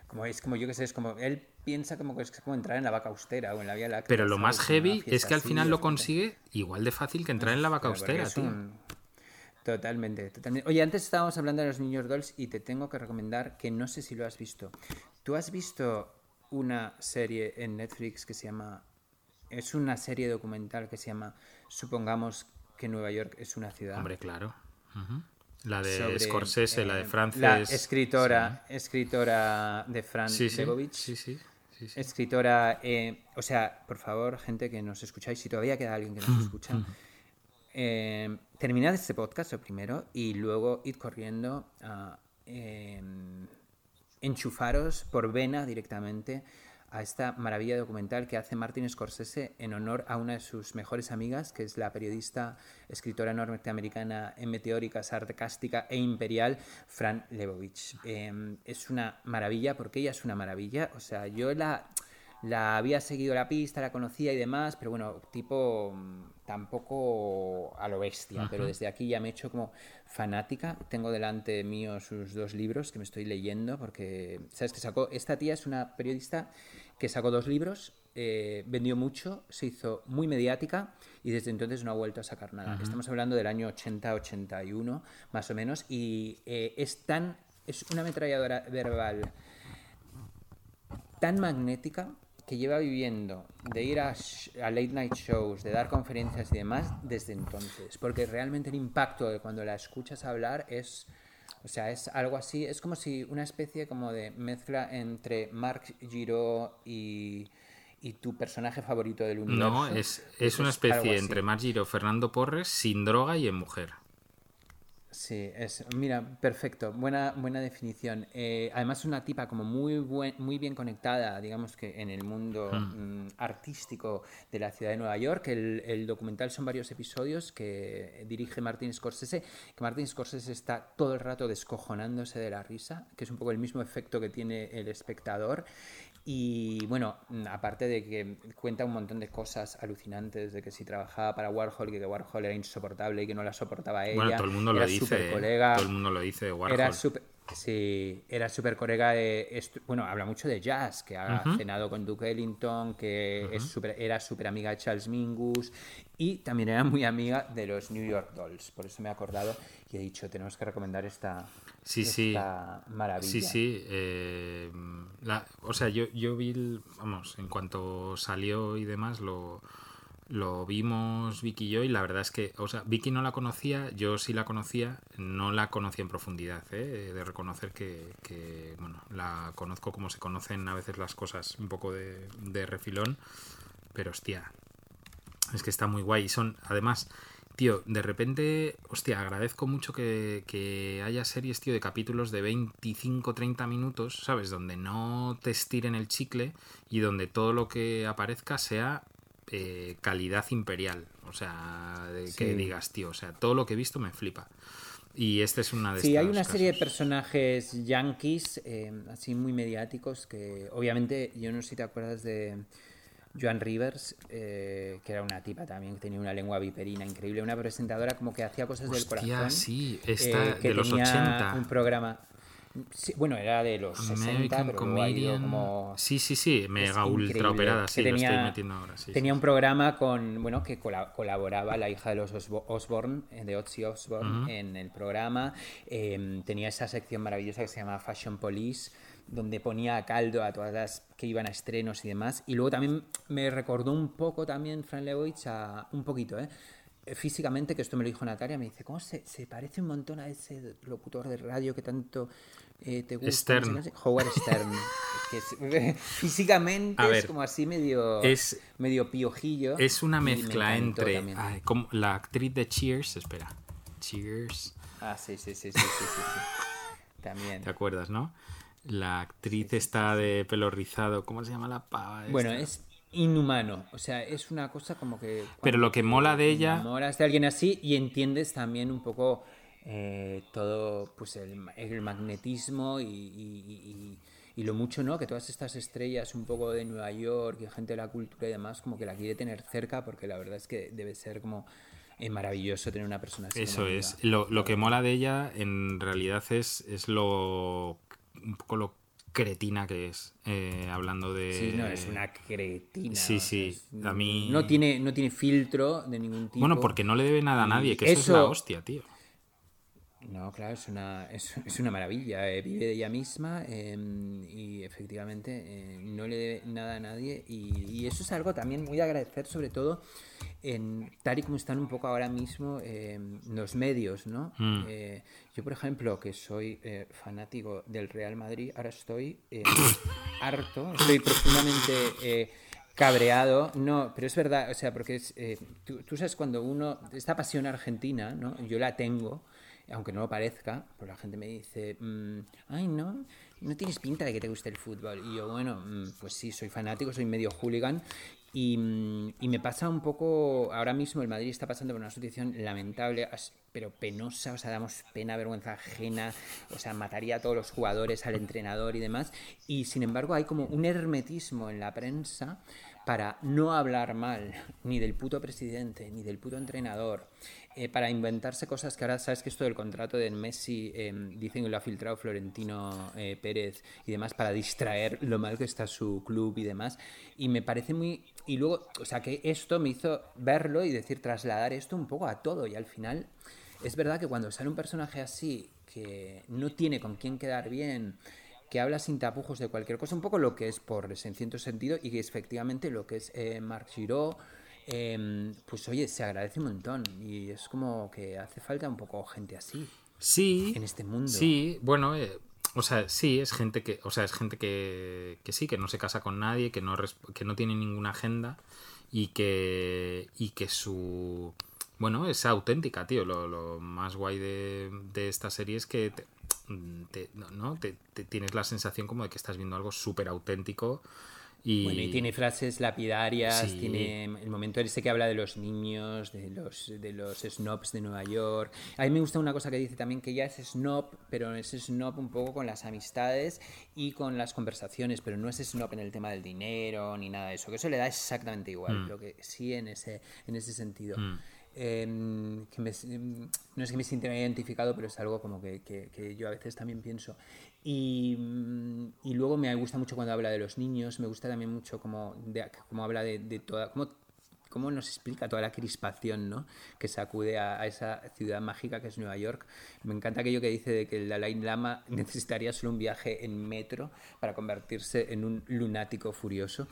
como es como yo que sé, es como él piensa como que es como entrar en la vaca austera o en la vía láctea. Pero lo más heavy es que al final lo consigue igual de fácil que entrar en la vaca austera, tío. un- Totalmente, totalmente. Oye, antes estábamos hablando de los niños dolls y te tengo que recomendar que no sé si lo has visto. ¿Tú has visto una serie en Netflix que se llama... Es una serie documental que se llama Supongamos que Nueva York es una ciudad. Hombre, claro. La de sobre, Scorsese, la de eh, Frances. La escritora, escritora de Fran Sí, sí. Sí, sí. sí, sí. Escritora, eh, o sea, por favor, gente que nos escucháis, si todavía queda alguien que nos escucha, eh, terminad este podcast lo primero y luego id corriendo a eh, enchufaros por vena directamente a esta maravilla documental que hace Martin Scorsese en honor a una de sus mejores amigas, que es la periodista, escritora norteamericana en meteórica, sarcástica e imperial, Fran Lebowitz. Eh, es una maravilla, porque ella es una maravilla. O sea, yo la, la había seguido la pista, la conocía y demás, pero bueno, tipo mm, tampoco a lo bestia, pero desde aquí ya me he hecho como fanática. Tengo delante mío sus dos libros que me estoy leyendo porque, ¿sabes? Que sacó, esta tía es una periodista que sacó dos libros, eh, vendió mucho, se hizo muy mediática y desde entonces no ha vuelto a sacar nada. Estamos hablando del año 80-81 más o menos y eh, es tan, es una ametralladora verbal tan magnética que lleva viviendo de ir a, late night shows, de dar conferencias y demás desde entonces. Porque realmente el impacto de cuando la escuchas hablar es, o sea, es algo así, es como si una especie como de mezcla entre Marc Giro y, y tu personaje favorito del universo. No, es, es una especie entre Margiro o Fernando Porres sin droga y en mujer. Sí, es, mira, perfecto, buena, buena definición. Eh, además es una tipa como muy, buen, muy bien conectada, digamos que en el mundo mm, artístico de la ciudad de Nueva York. El, el documental son varios episodios que dirige Martin Scorsese, que Martin Scorsese está todo el rato descojonándose de la risa, que es un poco el mismo efecto que tiene el espectador. Y bueno, mm, aparte de que cuenta un montón de cosas alucinantes, de que si trabajaba para Warhol, que, que Warhol era insoportable y que no la soportaba ella. Bueno, todo el mundo lo dice. ¿eh? colega. Todo el mundo lo dice, Warhol. Era súper. Sí, era súper colega de. Bueno, habla mucho de jazz, que ha cenado con Duke Ellington, que es súper- era súper amiga de Charles Mingus y también era muy amiga de los New York Dolls. Por eso me he acordado y he dicho, tenemos que recomendar esta, Sí, sí. esta maravilla. Sí, sí. eh, la- o sea, yo, yo vi, el- vamos, en cuanto salió y demás, lo, lo vimos Vicky y yo y la verdad es que, o sea, Vicky no la conocía, yo sí la conocía, no la conocía en profundidad, ¿eh? de reconocer que, bueno, la conozco como se conocen a veces las cosas un poco de, de refilón, pero hostia, Es que está muy guay. Y son, además, tío, de repente, hostia, agradezco mucho que, que haya series, tío, de capítulos de 25, 30 minutos, ¿sabes? Donde no te estiren el chicle y donde todo lo que aparezca sea eh, calidad imperial. O sea, de que Sí. digas, tío, o sea, todo lo que he visto me flipa. Y este es una de Sí, hay una serie de personajes yankees, eh, así muy mediáticos, que obviamente, yo no sé si te acuerdas de Joan Rivers, eh, que era una tipa también, que tenía una lengua viperina increíble, una presentadora como que hacía cosas del Hostia, corazón. sí, esta que de los tenía 80. Un programa... Sí, bueno, era de los 60, American pero luego ha ido Comedian. como... Sí, sí, sí, mega ultra operada, sí, lo estoy tenía- metiendo ahora. Sí, tenía sí. un programa con, bueno, que cola- colaboraba la hija de los Osbo- Osborne, eh, de Ozzy Osbourne, Ujú. en el programa. Eh, tenía esa sección maravillosa que se llama Fashion Police, donde ponía a caldo a todas las que iban a estrenos y demás. Y luego también me recordó un poco también Fran Lebowitz a un poquito. Eh, Físicamente, que esto me lo dijo Natalia, me dice, ¿cómo se, se parece un montón a ese locutor de radio que tanto eh, te gusta? Stern. Howard Stern. que es- físicamente A es como así medio, es- medio piojillo. Es una mezcla entre ay, como la actriz de Cheers, espera, Cheers, Ah, sí, sí, sí, sí, sí, sí, sí. También. ¿te acuerdas, no? La actriz está de pelo rizado, ¿cómo se llama la pava? Bueno, es inhumano. O sea, es una cosa como que. Pero lo que mola de ella- enamoras de alguien así y entiendes también un poco eh, todo, pues el, el magnetismo y, y- y- y lo mucho, ¿no? Que todas estas estrellas un poco de Nueva York y gente de la cultura y demás, como que la quiere tener cerca porque la verdad es que debe ser como eh, maravilloso tener una persona así. Eso es. Lo, lo que mola de ella en realidad es, es lo un poco lo cretina que es, eh, hablando de... Sí, no, es una cretina. Sí, o sea, sí, es- a mí- No tiene, no tiene filtro de ningún tipo. Bueno, porque no le debe nada a nadie, que eso, es la eso- hostia, tío. No, claro, es una, es, es una maravilla. eh, vive de ella misma eh, y efectivamente eh, no le debe nada a nadie. Y, y eso es algo también muy de agradecer, sobre todo en tal y como están un poco ahora mismo eh, los medios, ¿no? Mm. Eh, yo, por ejemplo, que soy eh, fanático del Real Madrid, ahora estoy harto, estoy profundamente eh, cabreado. No, pero es verdad, o sea, porque es, eh, tú, tú sabes cuando uno, esta pasión argentina, ¿no? Yo la tengo, aunque no lo parezca, pues la gente me dice, mm, ay, no, no tienes pinta de que te guste el fútbol. Y yo, bueno, mm, pues sí, soy fanático, soy medio hooligan. Y, mm, y me pasa un poco, ahora mismo el Madrid está pasando por una situación lamentable, pero penosa, o sea, damos pena, vergüenza ajena, o sea, mataría a todos los jugadores, al entrenador y demás. Y sin embargo hay como un hermetismo en la prensa para no hablar mal ni del puto presidente, ni del puto entrenador, eh, para inventarse cosas que ahora sabes que esto del contrato de Messi eh, dicen que lo ha filtrado Florentino eh, Pérez y demás para distraer lo mal que está su club y demás. Y me parece muy... Y luego, o sea, que esto me hizo verlo y decir, trasladar esto un poco a todo. Y al final, es verdad que cuando sale un personaje así, que no tiene con quién quedar bien, que habla sin tapujos de cualquier cosa, un poco lo que es por en cierto sentido y que es efectivamente lo que es eh, Marc Giraud, eh, pues oye, se agradece un montón y es como que hace falta un poco gente así Sí. en este mundo. Sí, bueno, eh, o sea, sí, es gente que, o sea, es gente que, que sí, que no se casa con nadie, que no, que no tiene ninguna agenda y que, y que su, bueno, es auténtica, tío. Lo, lo más guay de, de esta serie es que te, te- no. Te- te tienes la sensación como de que estás viendo algo súper auténtico y, Bueno, y tiene frases lapidarias, Sí. tiene el momento ese que habla de los niños, de los, de los snobs de Nueva York. A mí me gusta una cosa que dice también que ella es snob, pero es snob un poco con las amistades y con las conversaciones, pero no es snob en el tema del dinero ni nada de eso, que eso le da exactamente igual, Mm. pero que sí en ese, en ese sentido. Mm. Que me- no es que me sienta identificado, pero es algo como que, que- yo a veces también pienso. Y, mm, y luego me gusta mucho cuando habla de los niños, me gusta también mucho como, de, como habla de, de toda... Cómo, cómo nos explica toda la crispación ¿no? que sacude a, esa ciudad mágica que es Nueva York. Me encanta aquello que dice de que el Dalai Lama necesitaría solo un viaje en metro para convertirse en un lunático furioso.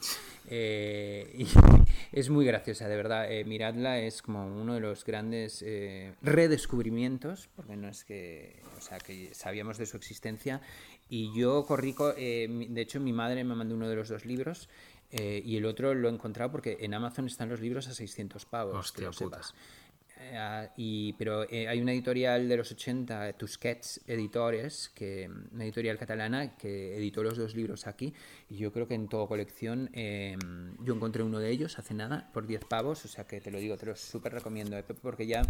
Eh, es muy graciosa, de verdad. Eh, miradla, es como uno de los grandes eh, redescubrimientos, porque no es que, o sea, que sabíamos de su existencia. Y yo corrí, de hecho mi madre me mandó uno de los dos libros. Eh, y el otro lo he encontrado porque en Amazon están los libros a 600 pavos, Hostia que lo sepas. Eh, ah, y, pero eh, hay una editorial de los 80, Tusquets Editores, que, una editorial catalana que editó los dos libros aquí. Y yo creo que en toda colección, eh, yo encontré uno de ellos hace nada por 10 pavos. O sea que te lo digo, te lo súper recomiendo. eh, porque ya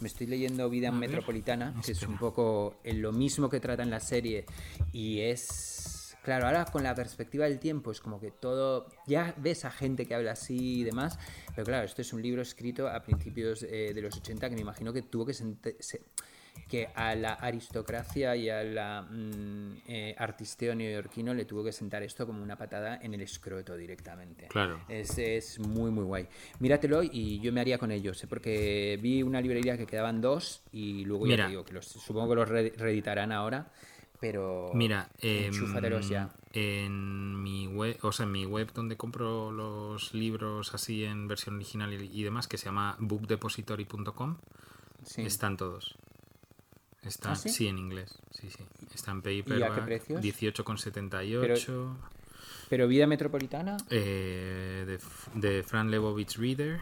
me estoy leyendo Vida A ver, Metropolitana, que es un poco en lo mismo que trata en la serie. Y es. Claro, ahora con la perspectiva del tiempo es como que todo. Ya ves a gente que habla así y demás. Pero claro, esto es un libro escrito a principios eh, de los 80 que me imagino que tuvo que se- que a la aristocracia y a la mm, eh, artisteo neoyorquino le tuvo que sentar esto como una patada en el escroto directamente. Claro. Es, es muy, muy guay. Míratelo y yo me haría con ellos, ¿eh? porque vi una librería que quedaban dos y luego ya Mira. te digo que los, supongo que los re- reeditarán ahora, pero Mira, em, ya. en mi web, o sea, en mi web donde compro los libros así en versión original y, demás, que se llama bookdepository.com, Sí. están todos. Están, ¿Ah, sí? sí? en inglés. Sí, sí. Está en qué paperback, precios? 18,78. Pero vida metropolitana, eh, de, de Fran Lebowitz Reader.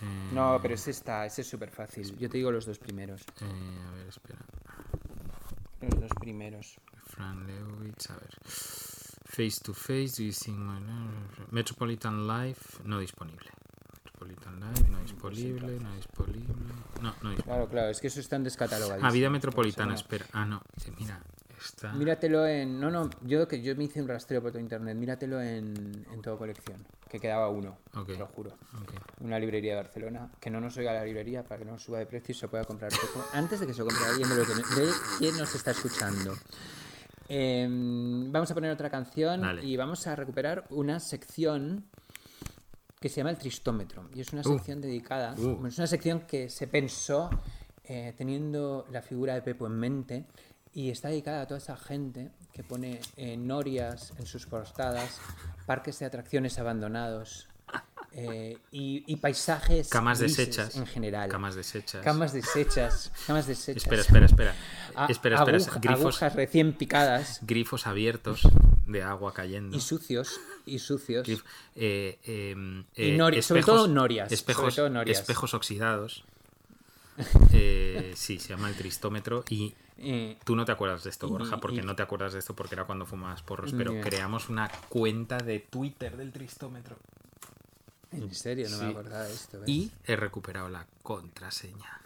eh, no, pero ese está, ese es súper fácil. Yo te digo los dos primeros. eh, a ver, espera. Los dos primeros. Fran Lebowitz, a ver. Face to Face, do you think my- Metropolitan Life, no disponible. Metropolitan Life, no disponible, no disponible. No, no disponible. Claro, claro, es que eso está en descatalogadísimo. Ah, Vida Metropolitana, espera. Ah, no, mira, está. Míratelo en. No, no, yo que yo me hice un rastreo por todo internet. Míratelo en, en todo colección. Que quedaba uno, te lo juro. Una librería de Barcelona. Que no nos oiga la librería para que no suba de precio y se pueda comprar poco. Antes de que se lo compre alguien de, lo que, de quien nos está escuchando. Em, vamos a poner otra canción Dale. y vamos a recuperar una sección que se llama el Tristómetro. Y es una Uh. sección dedicada. Uh. es una sección que se pensó eh, teniendo la figura de Pepo en mente y está dedicada a toda esa gente que pone eh, norias en sus portadas, parques de atracciones abandonados eh, y, y paisajes Camas deshechas. en general. Camas deshechas. Camas deshechas. Camas deshechas. Espera, espera, espera. A- espera, espera. aguja- grifos, Agujas recién picadas grifos abiertos de agua cayendo. y sucios. Y sucios. Grif- eh, Y nori- sobre todo norias, sobre Espejos, todo norias. espejos oxidados. Eh, sí, se llama el tristómetro. Y Eh, tú no te acuerdas de esto, Y- Borja, porque y- no te acuerdas de esto porque era cuando fumabas porros. Pero creamos una cuenta de Twitter del tristómetro. en serio, no Sí. me acordaba de esto. ¿ves? Y he recuperado la contraseña.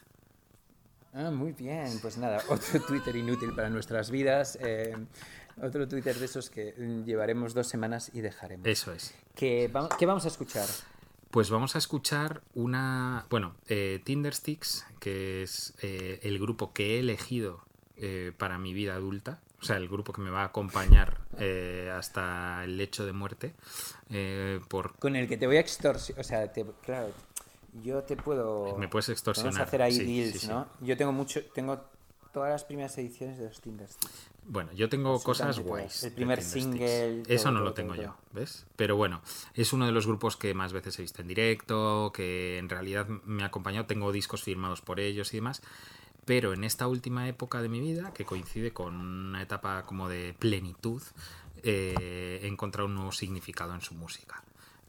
Ah, muy bien. Pues nada, otro Twitter inútil para nuestras vidas. eh, otro Twitter de esos que mm, llevaremos dos semanas y dejaremos. Eso es. ¿Qué, va- qué vamos a escuchar? Pues vamos a escuchar una. Bueno, eh, Tindersticks, que es eh, el grupo que he elegido eh, para mi vida adulta. O sea, el grupo que me va a acompañar eh, hasta el lecho de muerte. eh, por... Con el que te voy a extorsionar. O sea, te- claro, yo te puedo. Me puedes extorsionar, Vamos a hacer ahí sí, deals, sí, sí. ¿no? Yo tengo mucho. Tengo todas las primeras ediciones de los Tinder Bueno, yo tengo cosas guays. El primer single, Eso todo, no lo tengo todo, yo. ¿ves? Pero bueno, es uno de los grupos que más veces he visto en directo, que en realidad me ha acompañado. Tengo discos firmados por ellos y demás. Pero en esta última época de mi vida, que coincide con una etapa como de plenitud, eh, he encontrado un nuevo significado en su música.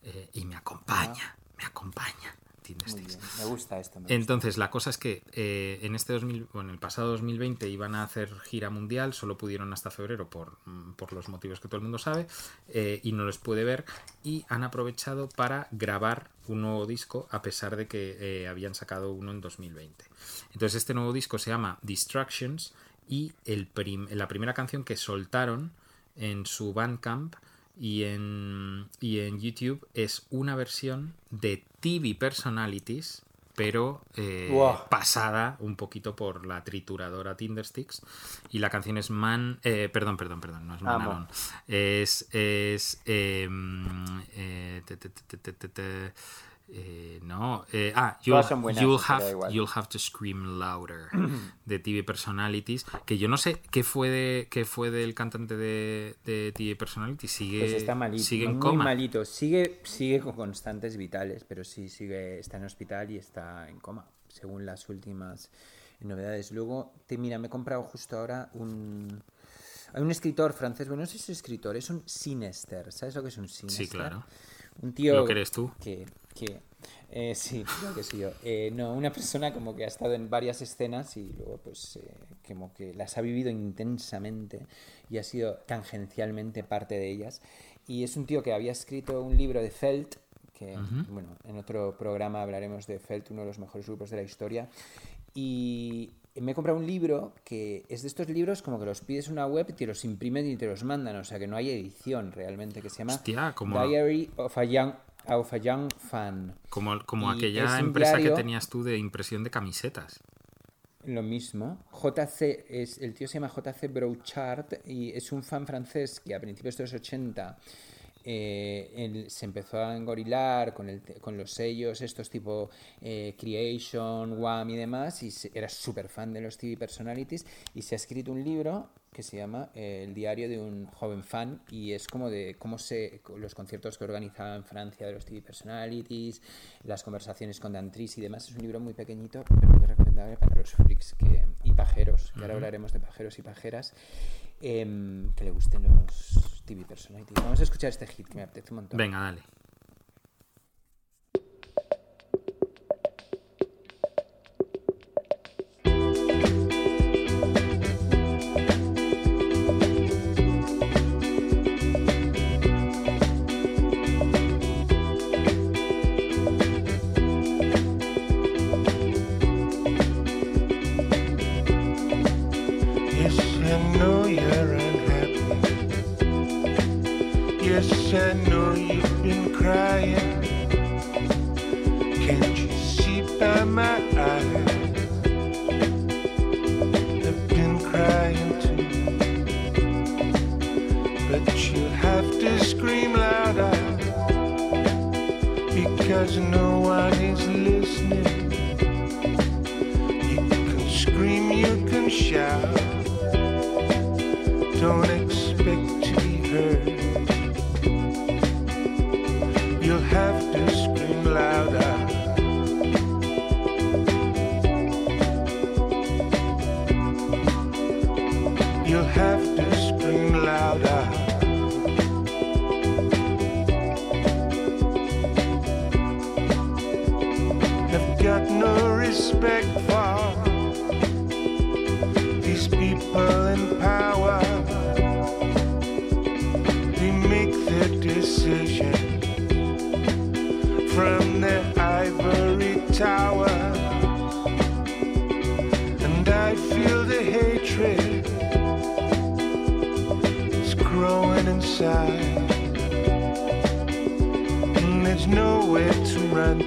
Eh, y me acompaña, me acompaña. Bien, me gusta esto. me gusta. Entonces, la cosa es que eh, en este 2000, bueno, el pasado 2020 iban a hacer gira mundial, solo pudieron hasta febrero por, mm, por los motivos que todo el mundo sabe, eh, y no los puede ver, y han aprovechado para grabar un nuevo disco, a pesar de que eh, habían sacado uno en 2020. Entonces, este nuevo disco se llama Distractions, y el prim- la primera canción que soltaron en su Bandcamp y en, y en YouTube es una versión de TV Personalities, pero eh, pasada un poquito por la trituradora Tindersticks. Y la canción es Man. eh, perdón, perdón, perdón, no es Man. Alone. Es. es eh, te- te- te- te- te- te- eh, no, eh, ah, you'll, buenas, have, you'll have to scream louder de TV Personalities, que yo no sé qué fue de qué fue del cantante de, de TV Personalities, sigue, Pues está malito, sigue en muy coma. malito. Sigue, sigue con constantes vitales, pero sí sigue, está en hospital y está en coma, según las últimas novedades. Luego, te, mira, me he comprado justo ahora un, Hay un escritor francés, bueno, no sé si es escritor, es un sinester. ¿Sabes lo que es un sinester? claro. Un tío. Lo que eres tú. Que, que, eh, sí, creo que sí yo. Eh, no, una persona como que ha estado en varias escenas y luego, pues, eh, como que las ha vivido intensamente y ha sido tangencialmente parte de ellas. Y es un tío que había escrito un libro de Felt, que, bueno, en otro programa hablaremos de Felt, uno de los mejores grupos de la historia. Y me he comprado un libro que es de estos libros como que los pides en una web y te los imprimen y te los mandan, o sea que no hay edición realmente, que se llama Hostia, como- Diary of a Young, of a Young Fan. Como, como Y aquella empresa diario- que tenías tú de impresión de camisetas. Lo mismo. JC, es, el tío se llama JC Brouchard y es un fan francés que a principios de los 80 eh, él se empezó a engorilar con, el, con los sellos, estos tipo eh, Creation, Wham y demás, y se- era súper fan de los TV Personalities y se ha escrito un libro que se llama eh, El diario de un joven fan y es como de cómo se los conciertos que organizaba en Francia de los TV Personalities, las conversaciones con Dantris y demás. Es un libro muy pequeñito, pero muy recomendable para los freaks que, y pajeros, que ahora hablaremos de pajeros y pajeras, em, que le gusten los TV Personalities. Vamos a escuchar este hit que me apetece un montón. Venga, dale. Don't inside. And mm, there's nowhere to run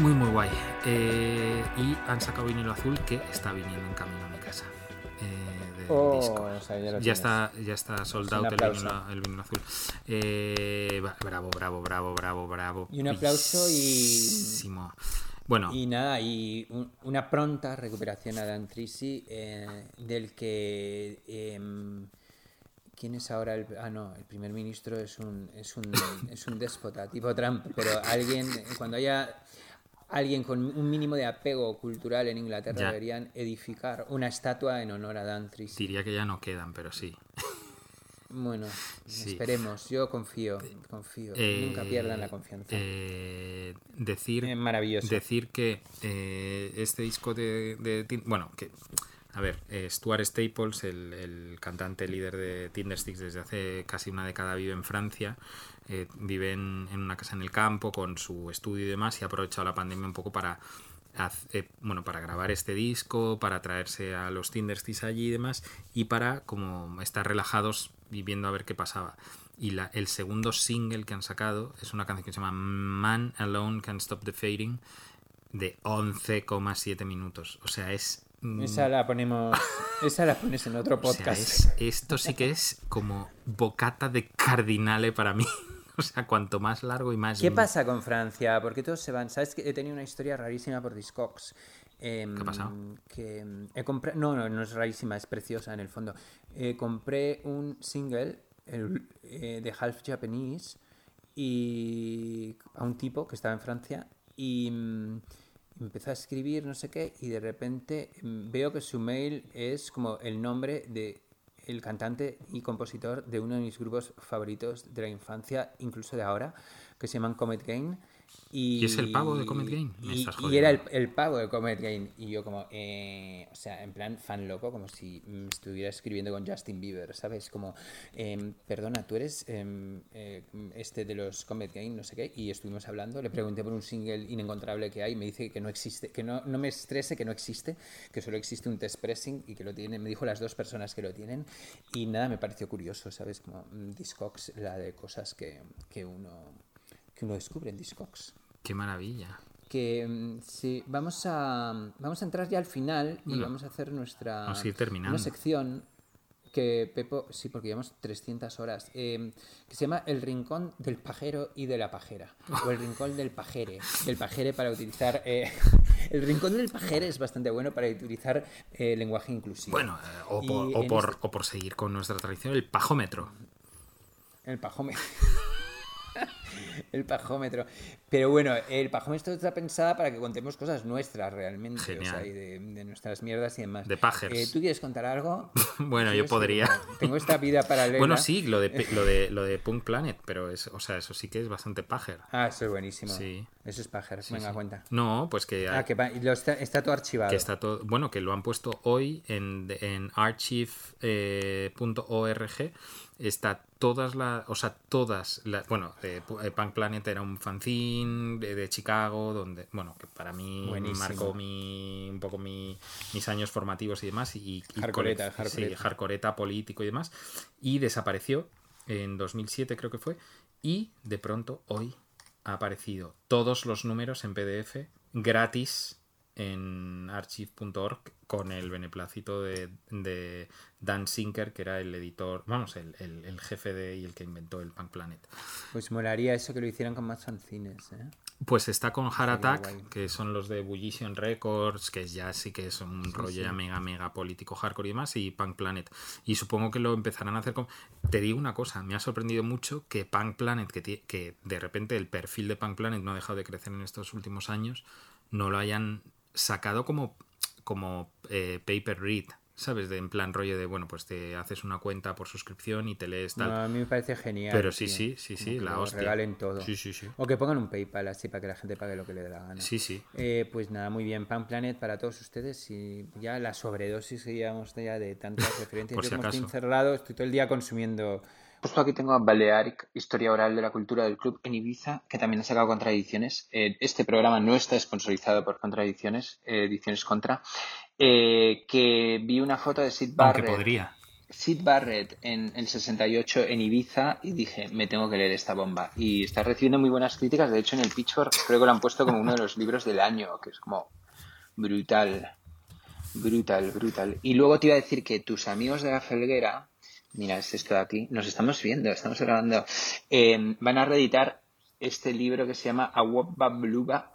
Muy, muy guay. Eh, y han sacado vinilo azul que está viniendo en camino a mi casa. eh, del Oh, disco. o sea, ya está, ya está sold Un out el vinilo, el vinilo azul. Eh, bravo, bravo, bravo, bravo, bravo. Y un aplauso y-. Bueno, Y nada, y un- una pronta recuperación a Dan Trisi, eh, del que... em, ¿Quién es ahora el...? Ah, no, el primer ministro es un, es un, es un déspota, tipo Trump, pero alguien, cuando haya alguien con un mínimo de apego cultural en Inglaterra Ya. deberían edificar una estatua en honor a Dan Trisi. diría que ya no quedan, pero sí. Bueno, Sí. esperemos, yo confío, confío, nunca Eh, pierdan la confianza. eh, decir, Eh, maravilloso. decir que eh, este disco de, Bueno, que. A ver, eh, Stuart Staples, el, cantante líder de Tindersticks desde hace casi una década, vive en Francia. eh, vive en, una casa en el campo con su estudio y demás y ha aprovechado la pandemia un poco para eh, bueno, para grabar este disco, para traerse a los Tindersticks allí y demás, y para como estar relajados y viendo a ver qué pasaba. Y la, el segundo single que han sacado es una canción que se llama Man Alone Can Stop the Fading, de 11,7 minutos. O sea, es... mm, Esa la ponemos, esa la pones en otro o sea, podcast. es- esto sí que es como bocata de cardinale para mí. O sea, cuanto más largo y más... ¿Qué pasa con Francia? Porque todos se van. ¿Sabes que he tenido una historia rarísima por Discogs? Em, ¿Qué ha pasado? Que em, he comprado. No, no, no es rarísima, es preciosa en el fondo. Eh, compré un single el, eh, de Half Japanese y a un tipo que estaba en Francia y empezó a escribir no sé qué y de repente mm, veo que su mail es como el nombre de el cantante y compositor de uno de mis grupos favoritos de la infancia, incluso de ahora, que se llaman Comet Gain. Y, ¿Y es el pavo de Comet Gain? Me Y, estás y era el, el pavo de Comet Gain. Y yo como, eh, o sea, en plan fan loco, como si mm, estuviera escribiendo con Justin Bieber, ¿sabes? Como, em, perdona, tú eres em, eh, este de los Comet Gain, no sé qué, y estuvimos hablando, le pregunté por un single inencontrable que hay, me dice que no existe, que no, no me estrese, que no existe, que solo existe un test pressing y que lo tienen, me dijo las dos personas que lo tienen, y nada, me pareció curioso, ¿sabes? Como mm, Discogs, la de cosas que, que uno que uno descubre en Discogs Qué maravilla. que mm, sí, vamos a vamos a entrar ya al final y Bueno, vamos a hacer nuestra vamos a ir terminando. una sección que Pepo, sí, porque llevamos 300 horas, eh, que se llama El Rincón del Pajero y de la Pajera, o El Rincón del Pajere, del Pajere para utilizar... eh, el Rincón del Pajere es bastante bueno para utilizar eh, lenguaje inclusivo. Bueno, eh, o, por, este- o por seguir con nuestra tradición, el pajómetro. El pajómetro. el pajómetro. Pero bueno, el pajómetro está pensada para que contemos cosas nuestras realmente. o sea, Genial. y de, de nuestras mierdas y demás. De pajers. Eh, ¿Tú quieres contar algo? Bueno, yo podría. Tengo esta vida paralela. Bueno, sí, lo de, lo de, lo de Punk Planet, pero es, o sea, eso sí que es bastante pajer. Ah, eso es buenísimo. Sí. Eso es pajer. Sí, Venga, sí. cuenta. No, pues que, Ah, que lo está, está todo archivado. que está todo. Bueno, que lo han puesto hoy en, en archive.org. Está todas las. O sea, todas las. Bueno, eh, Pu- Punk Planet era un fanzine de, de Chicago, donde. Bueno, que para mí Buenísimo. marcó mi, un poco mi- mis años formativos y demás. Y, y sí, hardcoreta político y demás. Y desapareció en 2007, creo que fue. Y de pronto, hoy ha aparecido todos los números en PDF gratis en archive.org con el beneplácito de, de Dan Sinker, que era el editor, vamos, el, el- el jefe de y el que inventó el Punk Planet. Pues molaría eso que lo hicieran con más fanzines, ¿eh? Pues está con Heart Attack, que son los de Bullition Records, que ya sí que es un rollo sí. mega, mega político hardcore y demás, y Punk Planet. Y supongo que lo empezarán a hacer con... Te digo una cosa, me ha sorprendido mucho que Punk Planet, que, que de repente el perfil de Punk Planet no ha dejado de crecer en estos últimos años, no lo hayan sacado como, como eh, paper read, ¿sabes? De, en plan rollo de, bueno, pues te haces una cuenta por suscripción y te lees tal. No, a mí me parece genial. Pero sí, sí, sí, sí, la hostia. regalen todo. Sí, sí, sí. O que pongan un PayPal así para que la gente pague lo que le dé la gana. Sí, sí. Eh, pues nada, muy bien. Pan Planet para todos ustedes. Y ya la sobredosis que llevamos ya de tantas referencias. Por Yo si como estoy encerrado, estoy todo el día consumiendo. Justo aquí tengo a Balearic, Historia Oral de la Cultura del Club en Ibiza, que también ha sacado Contradicciones. Eh, este programa no está sponsorizado por Contradicciones, eh, Ediciones Contra, eh, que vi una foto de Sid Aunque Barrett. podría. Sid Barrett en el 68 en Ibiza y dije, me tengo que leer esta bomba. Y está recibiendo muy buenas críticas. De hecho, en el Pitchfork creo que lo han puesto como uno de los libros del año, que es como brutal. Brutal, brutal. Y luego te iba a decir que tus amigos de la Felguera, mira, es esto de aquí, nos estamos viendo, estamos grabando, eh, van a reeditar este libro que se llama Awobabluba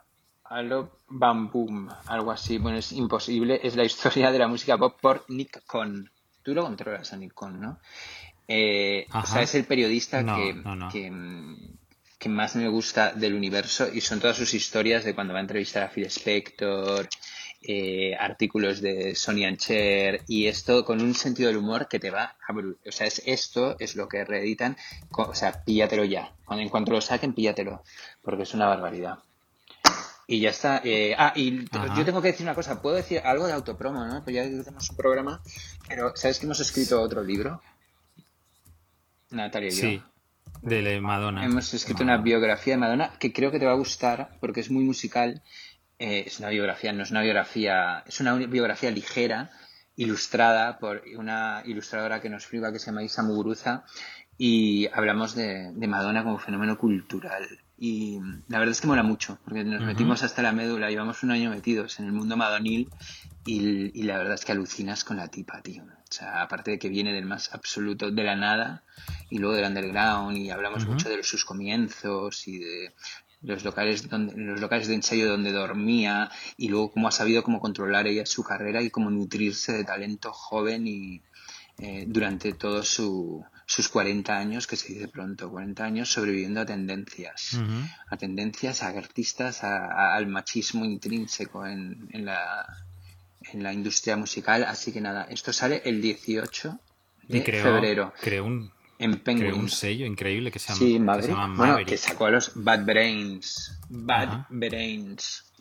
Alo Bambum, algo así. Bueno, es imposible. Es la historia de la música pop por Nick Cohn. Tú lo controlas a Nick Cohn, ¿no? Eh, o sea, es el periodista No, que, no, no. que, que más me gusta del universo y son todas sus historias de cuando va a entrevistar a Phil Spector, eh, artículos de Sonny and Cher y esto con un sentido del humor que te va a O sea, es esto es lo que reeditan. O sea, píllatelo ya. En cuanto lo saquen, píllatelo. Porque es una barbaridad. Y ya está. eh, ah, y Ajá. yo tengo que decir una cosa. Puedo decir algo de autopromo, ¿no? Pues ya tenemos un programa. Pero, ¿sabes que hemos escrito otro libro? Natalia y yo. Sí, de Madonna. Hemos escrito una biografía de Madonna que creo que te va a gustar porque es muy musical. Eh, es una biografía, no es una biografía, es una biografía ligera, ilustrada por una ilustradora que nos flipa que se llama Isa Muguruza y hablamos de, de Madonna como fenómeno cultural. Y la verdad es que mola mucho porque nos metimos hasta la médula, llevamos un año metidos en el mundo madonil y, y la verdad es que alucinas con la tipa, tío. O sea, aparte de que viene del más absoluto de la nada y luego del underground y hablamos mucho de sus comienzos y de los locales donde los locales de ensayo donde dormía y luego cómo ha sabido cómo controlar ella su carrera y cómo nutrirse de talento joven y eh, durante todos su, sus 40 años, que se dice pronto, 40 años sobreviviendo a tendencias. A tendencias, a artistas, a- a- al machismo intrínseco en, en la, en la industria musical. Así que nada, esto sale el 18 de Y febrero. creó un, en creó un Penguin. sello increíble que se llama, Sí, que Maverick. se llama Bueno, que sacó a los Bad Brains. Bad Ajá. Brains.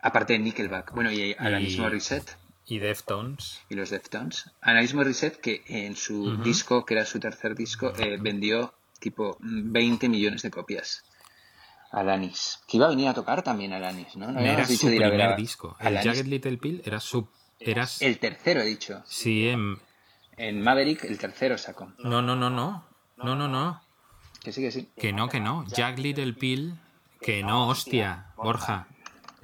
Aparte de Nickelback. Bueno, y Y- Morissette Y Deftones. y los Deftones. Alanis Morissette, que en su disco, que era su tercer disco, eh, vendió tipo 20 millones de copias. Alanis. Que iba a venir a tocar también Alanis, ¿no? No era su dicho a primer a disco. El. Jagged Little Pill era su... Era, El tercero, he dicho. sí, em, En Maverick, el tercero sacó. no, no, no, no. No, no, no. Que sí, que sí. Que no, que no. Jack Little Pill. Que no, hostia. Borja.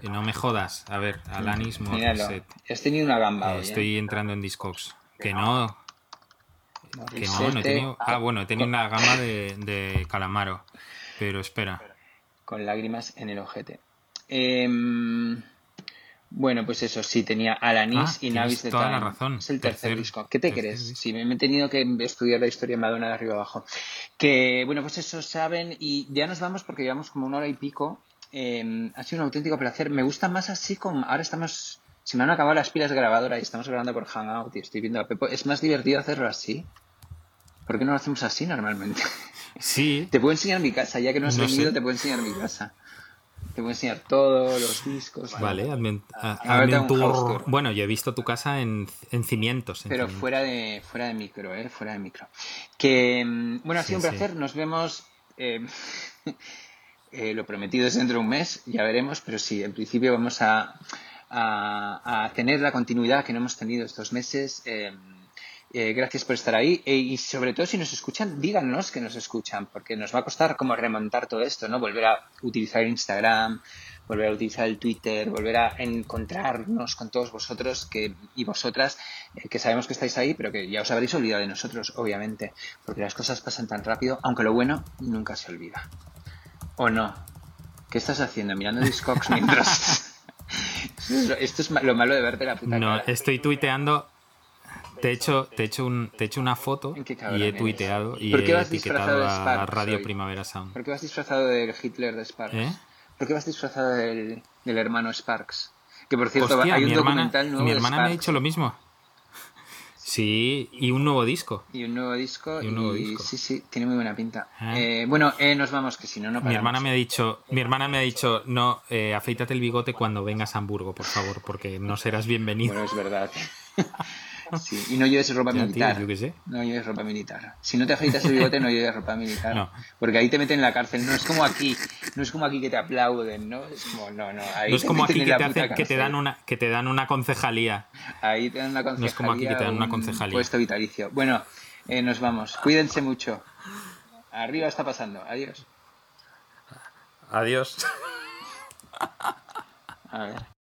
Que no me jodas. A ver, Alanis. Morissette. Has tenido una gamba Eh, hoy, ¿eh? estoy entrando en Discogs. Que no. Que no, no he tenido... Ah, bueno, he tenido una gama de, de Calamaro. Pero espera. Con lágrimas en el ojete. Em, bueno, pues eso, sí, tenía Alanis Ah, y Navis de toda la razón. Es el tercer, Tercer- disco. ¿Qué te tercer crees? disco. Sí, me he tenido que estudiar la historia de Madonna de arriba abajo. Que, bueno, pues eso saben y ya nos vamos porque llevamos como una hora y pico. Em, ha sido un auténtico placer. Me gusta más así como... Ahora estamos... Se me han acabado las pilas de grabadora y estamos grabando por Hangout y estoy viendo a Pepo. Es más divertido hacerlo así. ¿Por qué no lo hacemos así normalmente? Sí. Te puedo enseñar mi casa, ya que no has No venido, sé. te puedo enseñar mi casa. Te puedo enseñar todo, los discos. Vale, a- tour. tour. Bueno, yo he visto tu casa en, en cimientos. en Pero cimientos. fuera de, fuera de micro, ¿eh? Fuera de micro. Que, mm, bueno, ha sido Sí, un sí. placer. Nos vemos. eh, eh, lo prometido es dentro de un mes, ya veremos, pero sí, en principio vamos a, a, a tener la continuidad que no hemos tenido estos meses. eh, Eh, gracias por estar ahí Eh, y sobre todo si nos escuchan, díganos que nos escuchan, porque nos va a costar como remontar todo esto, ¿no? Volver a utilizar Instagram, volver a utilizar el Twitter, volver a encontrarnos con todos vosotros que, y vosotras, eh, que sabemos que estáis ahí, pero que ya os habréis olvidado de nosotros, obviamente, porque las cosas pasan tan rápido, aunque lo bueno nunca se olvida. ¿O no? ¿Qué estás haciendo? Mirando Discogs mientras... Esto es lo- malo de verte la puta No, cara. estoy tuiteando. Te he hecho, te he hecho, un, te he hecho una foto y he eres. tuiteado y ¿Por qué he vas disfrazado etiquetado de a Sparks Radio hoy? Primavera Sound. ¿Por qué vas disfrazado del Hitler de Sparks? ¿Eh? ¿Por qué vas disfrazado del, del hermano Sparks? Que por cierto, Hostia, hay un mi hermana, documental nuevo mi de hermana me ha dicho lo mismo. Sí, y un nuevo disco. y un nuevo disco. Y un nuevo y disco. sí, sí, tiene muy buena pinta. Ah. Eh, bueno, eh, nos vamos, que si no, no Mi paramos. hermana me ha dicho, mi hermana me ha dicho, no, eh, afeítate el bigote cuando vengas a Hamburgo, por favor, porque no serás bienvenido. Bueno, es verdad. Sí, y no lleves ropa Ya, tío, militar. yo qué sé. No lleves ropa militar. Si no te afeitas el bigote, no lleves ropa militar. No. Porque ahí te meten en la cárcel. No es como aquí. No es como aquí que te aplauden, ¿no? Es como, no, no. Ahí No es te como aquí que te, hacen, que te dan una, que te dan una concejalía. Ahí te dan una concejalía. No es como aquí que te dan una un concejalía. Puesto vitalicio. Bueno, eh, nos vamos. Cuídense mucho. Arriba está pasando. Adiós. Adiós. A ver.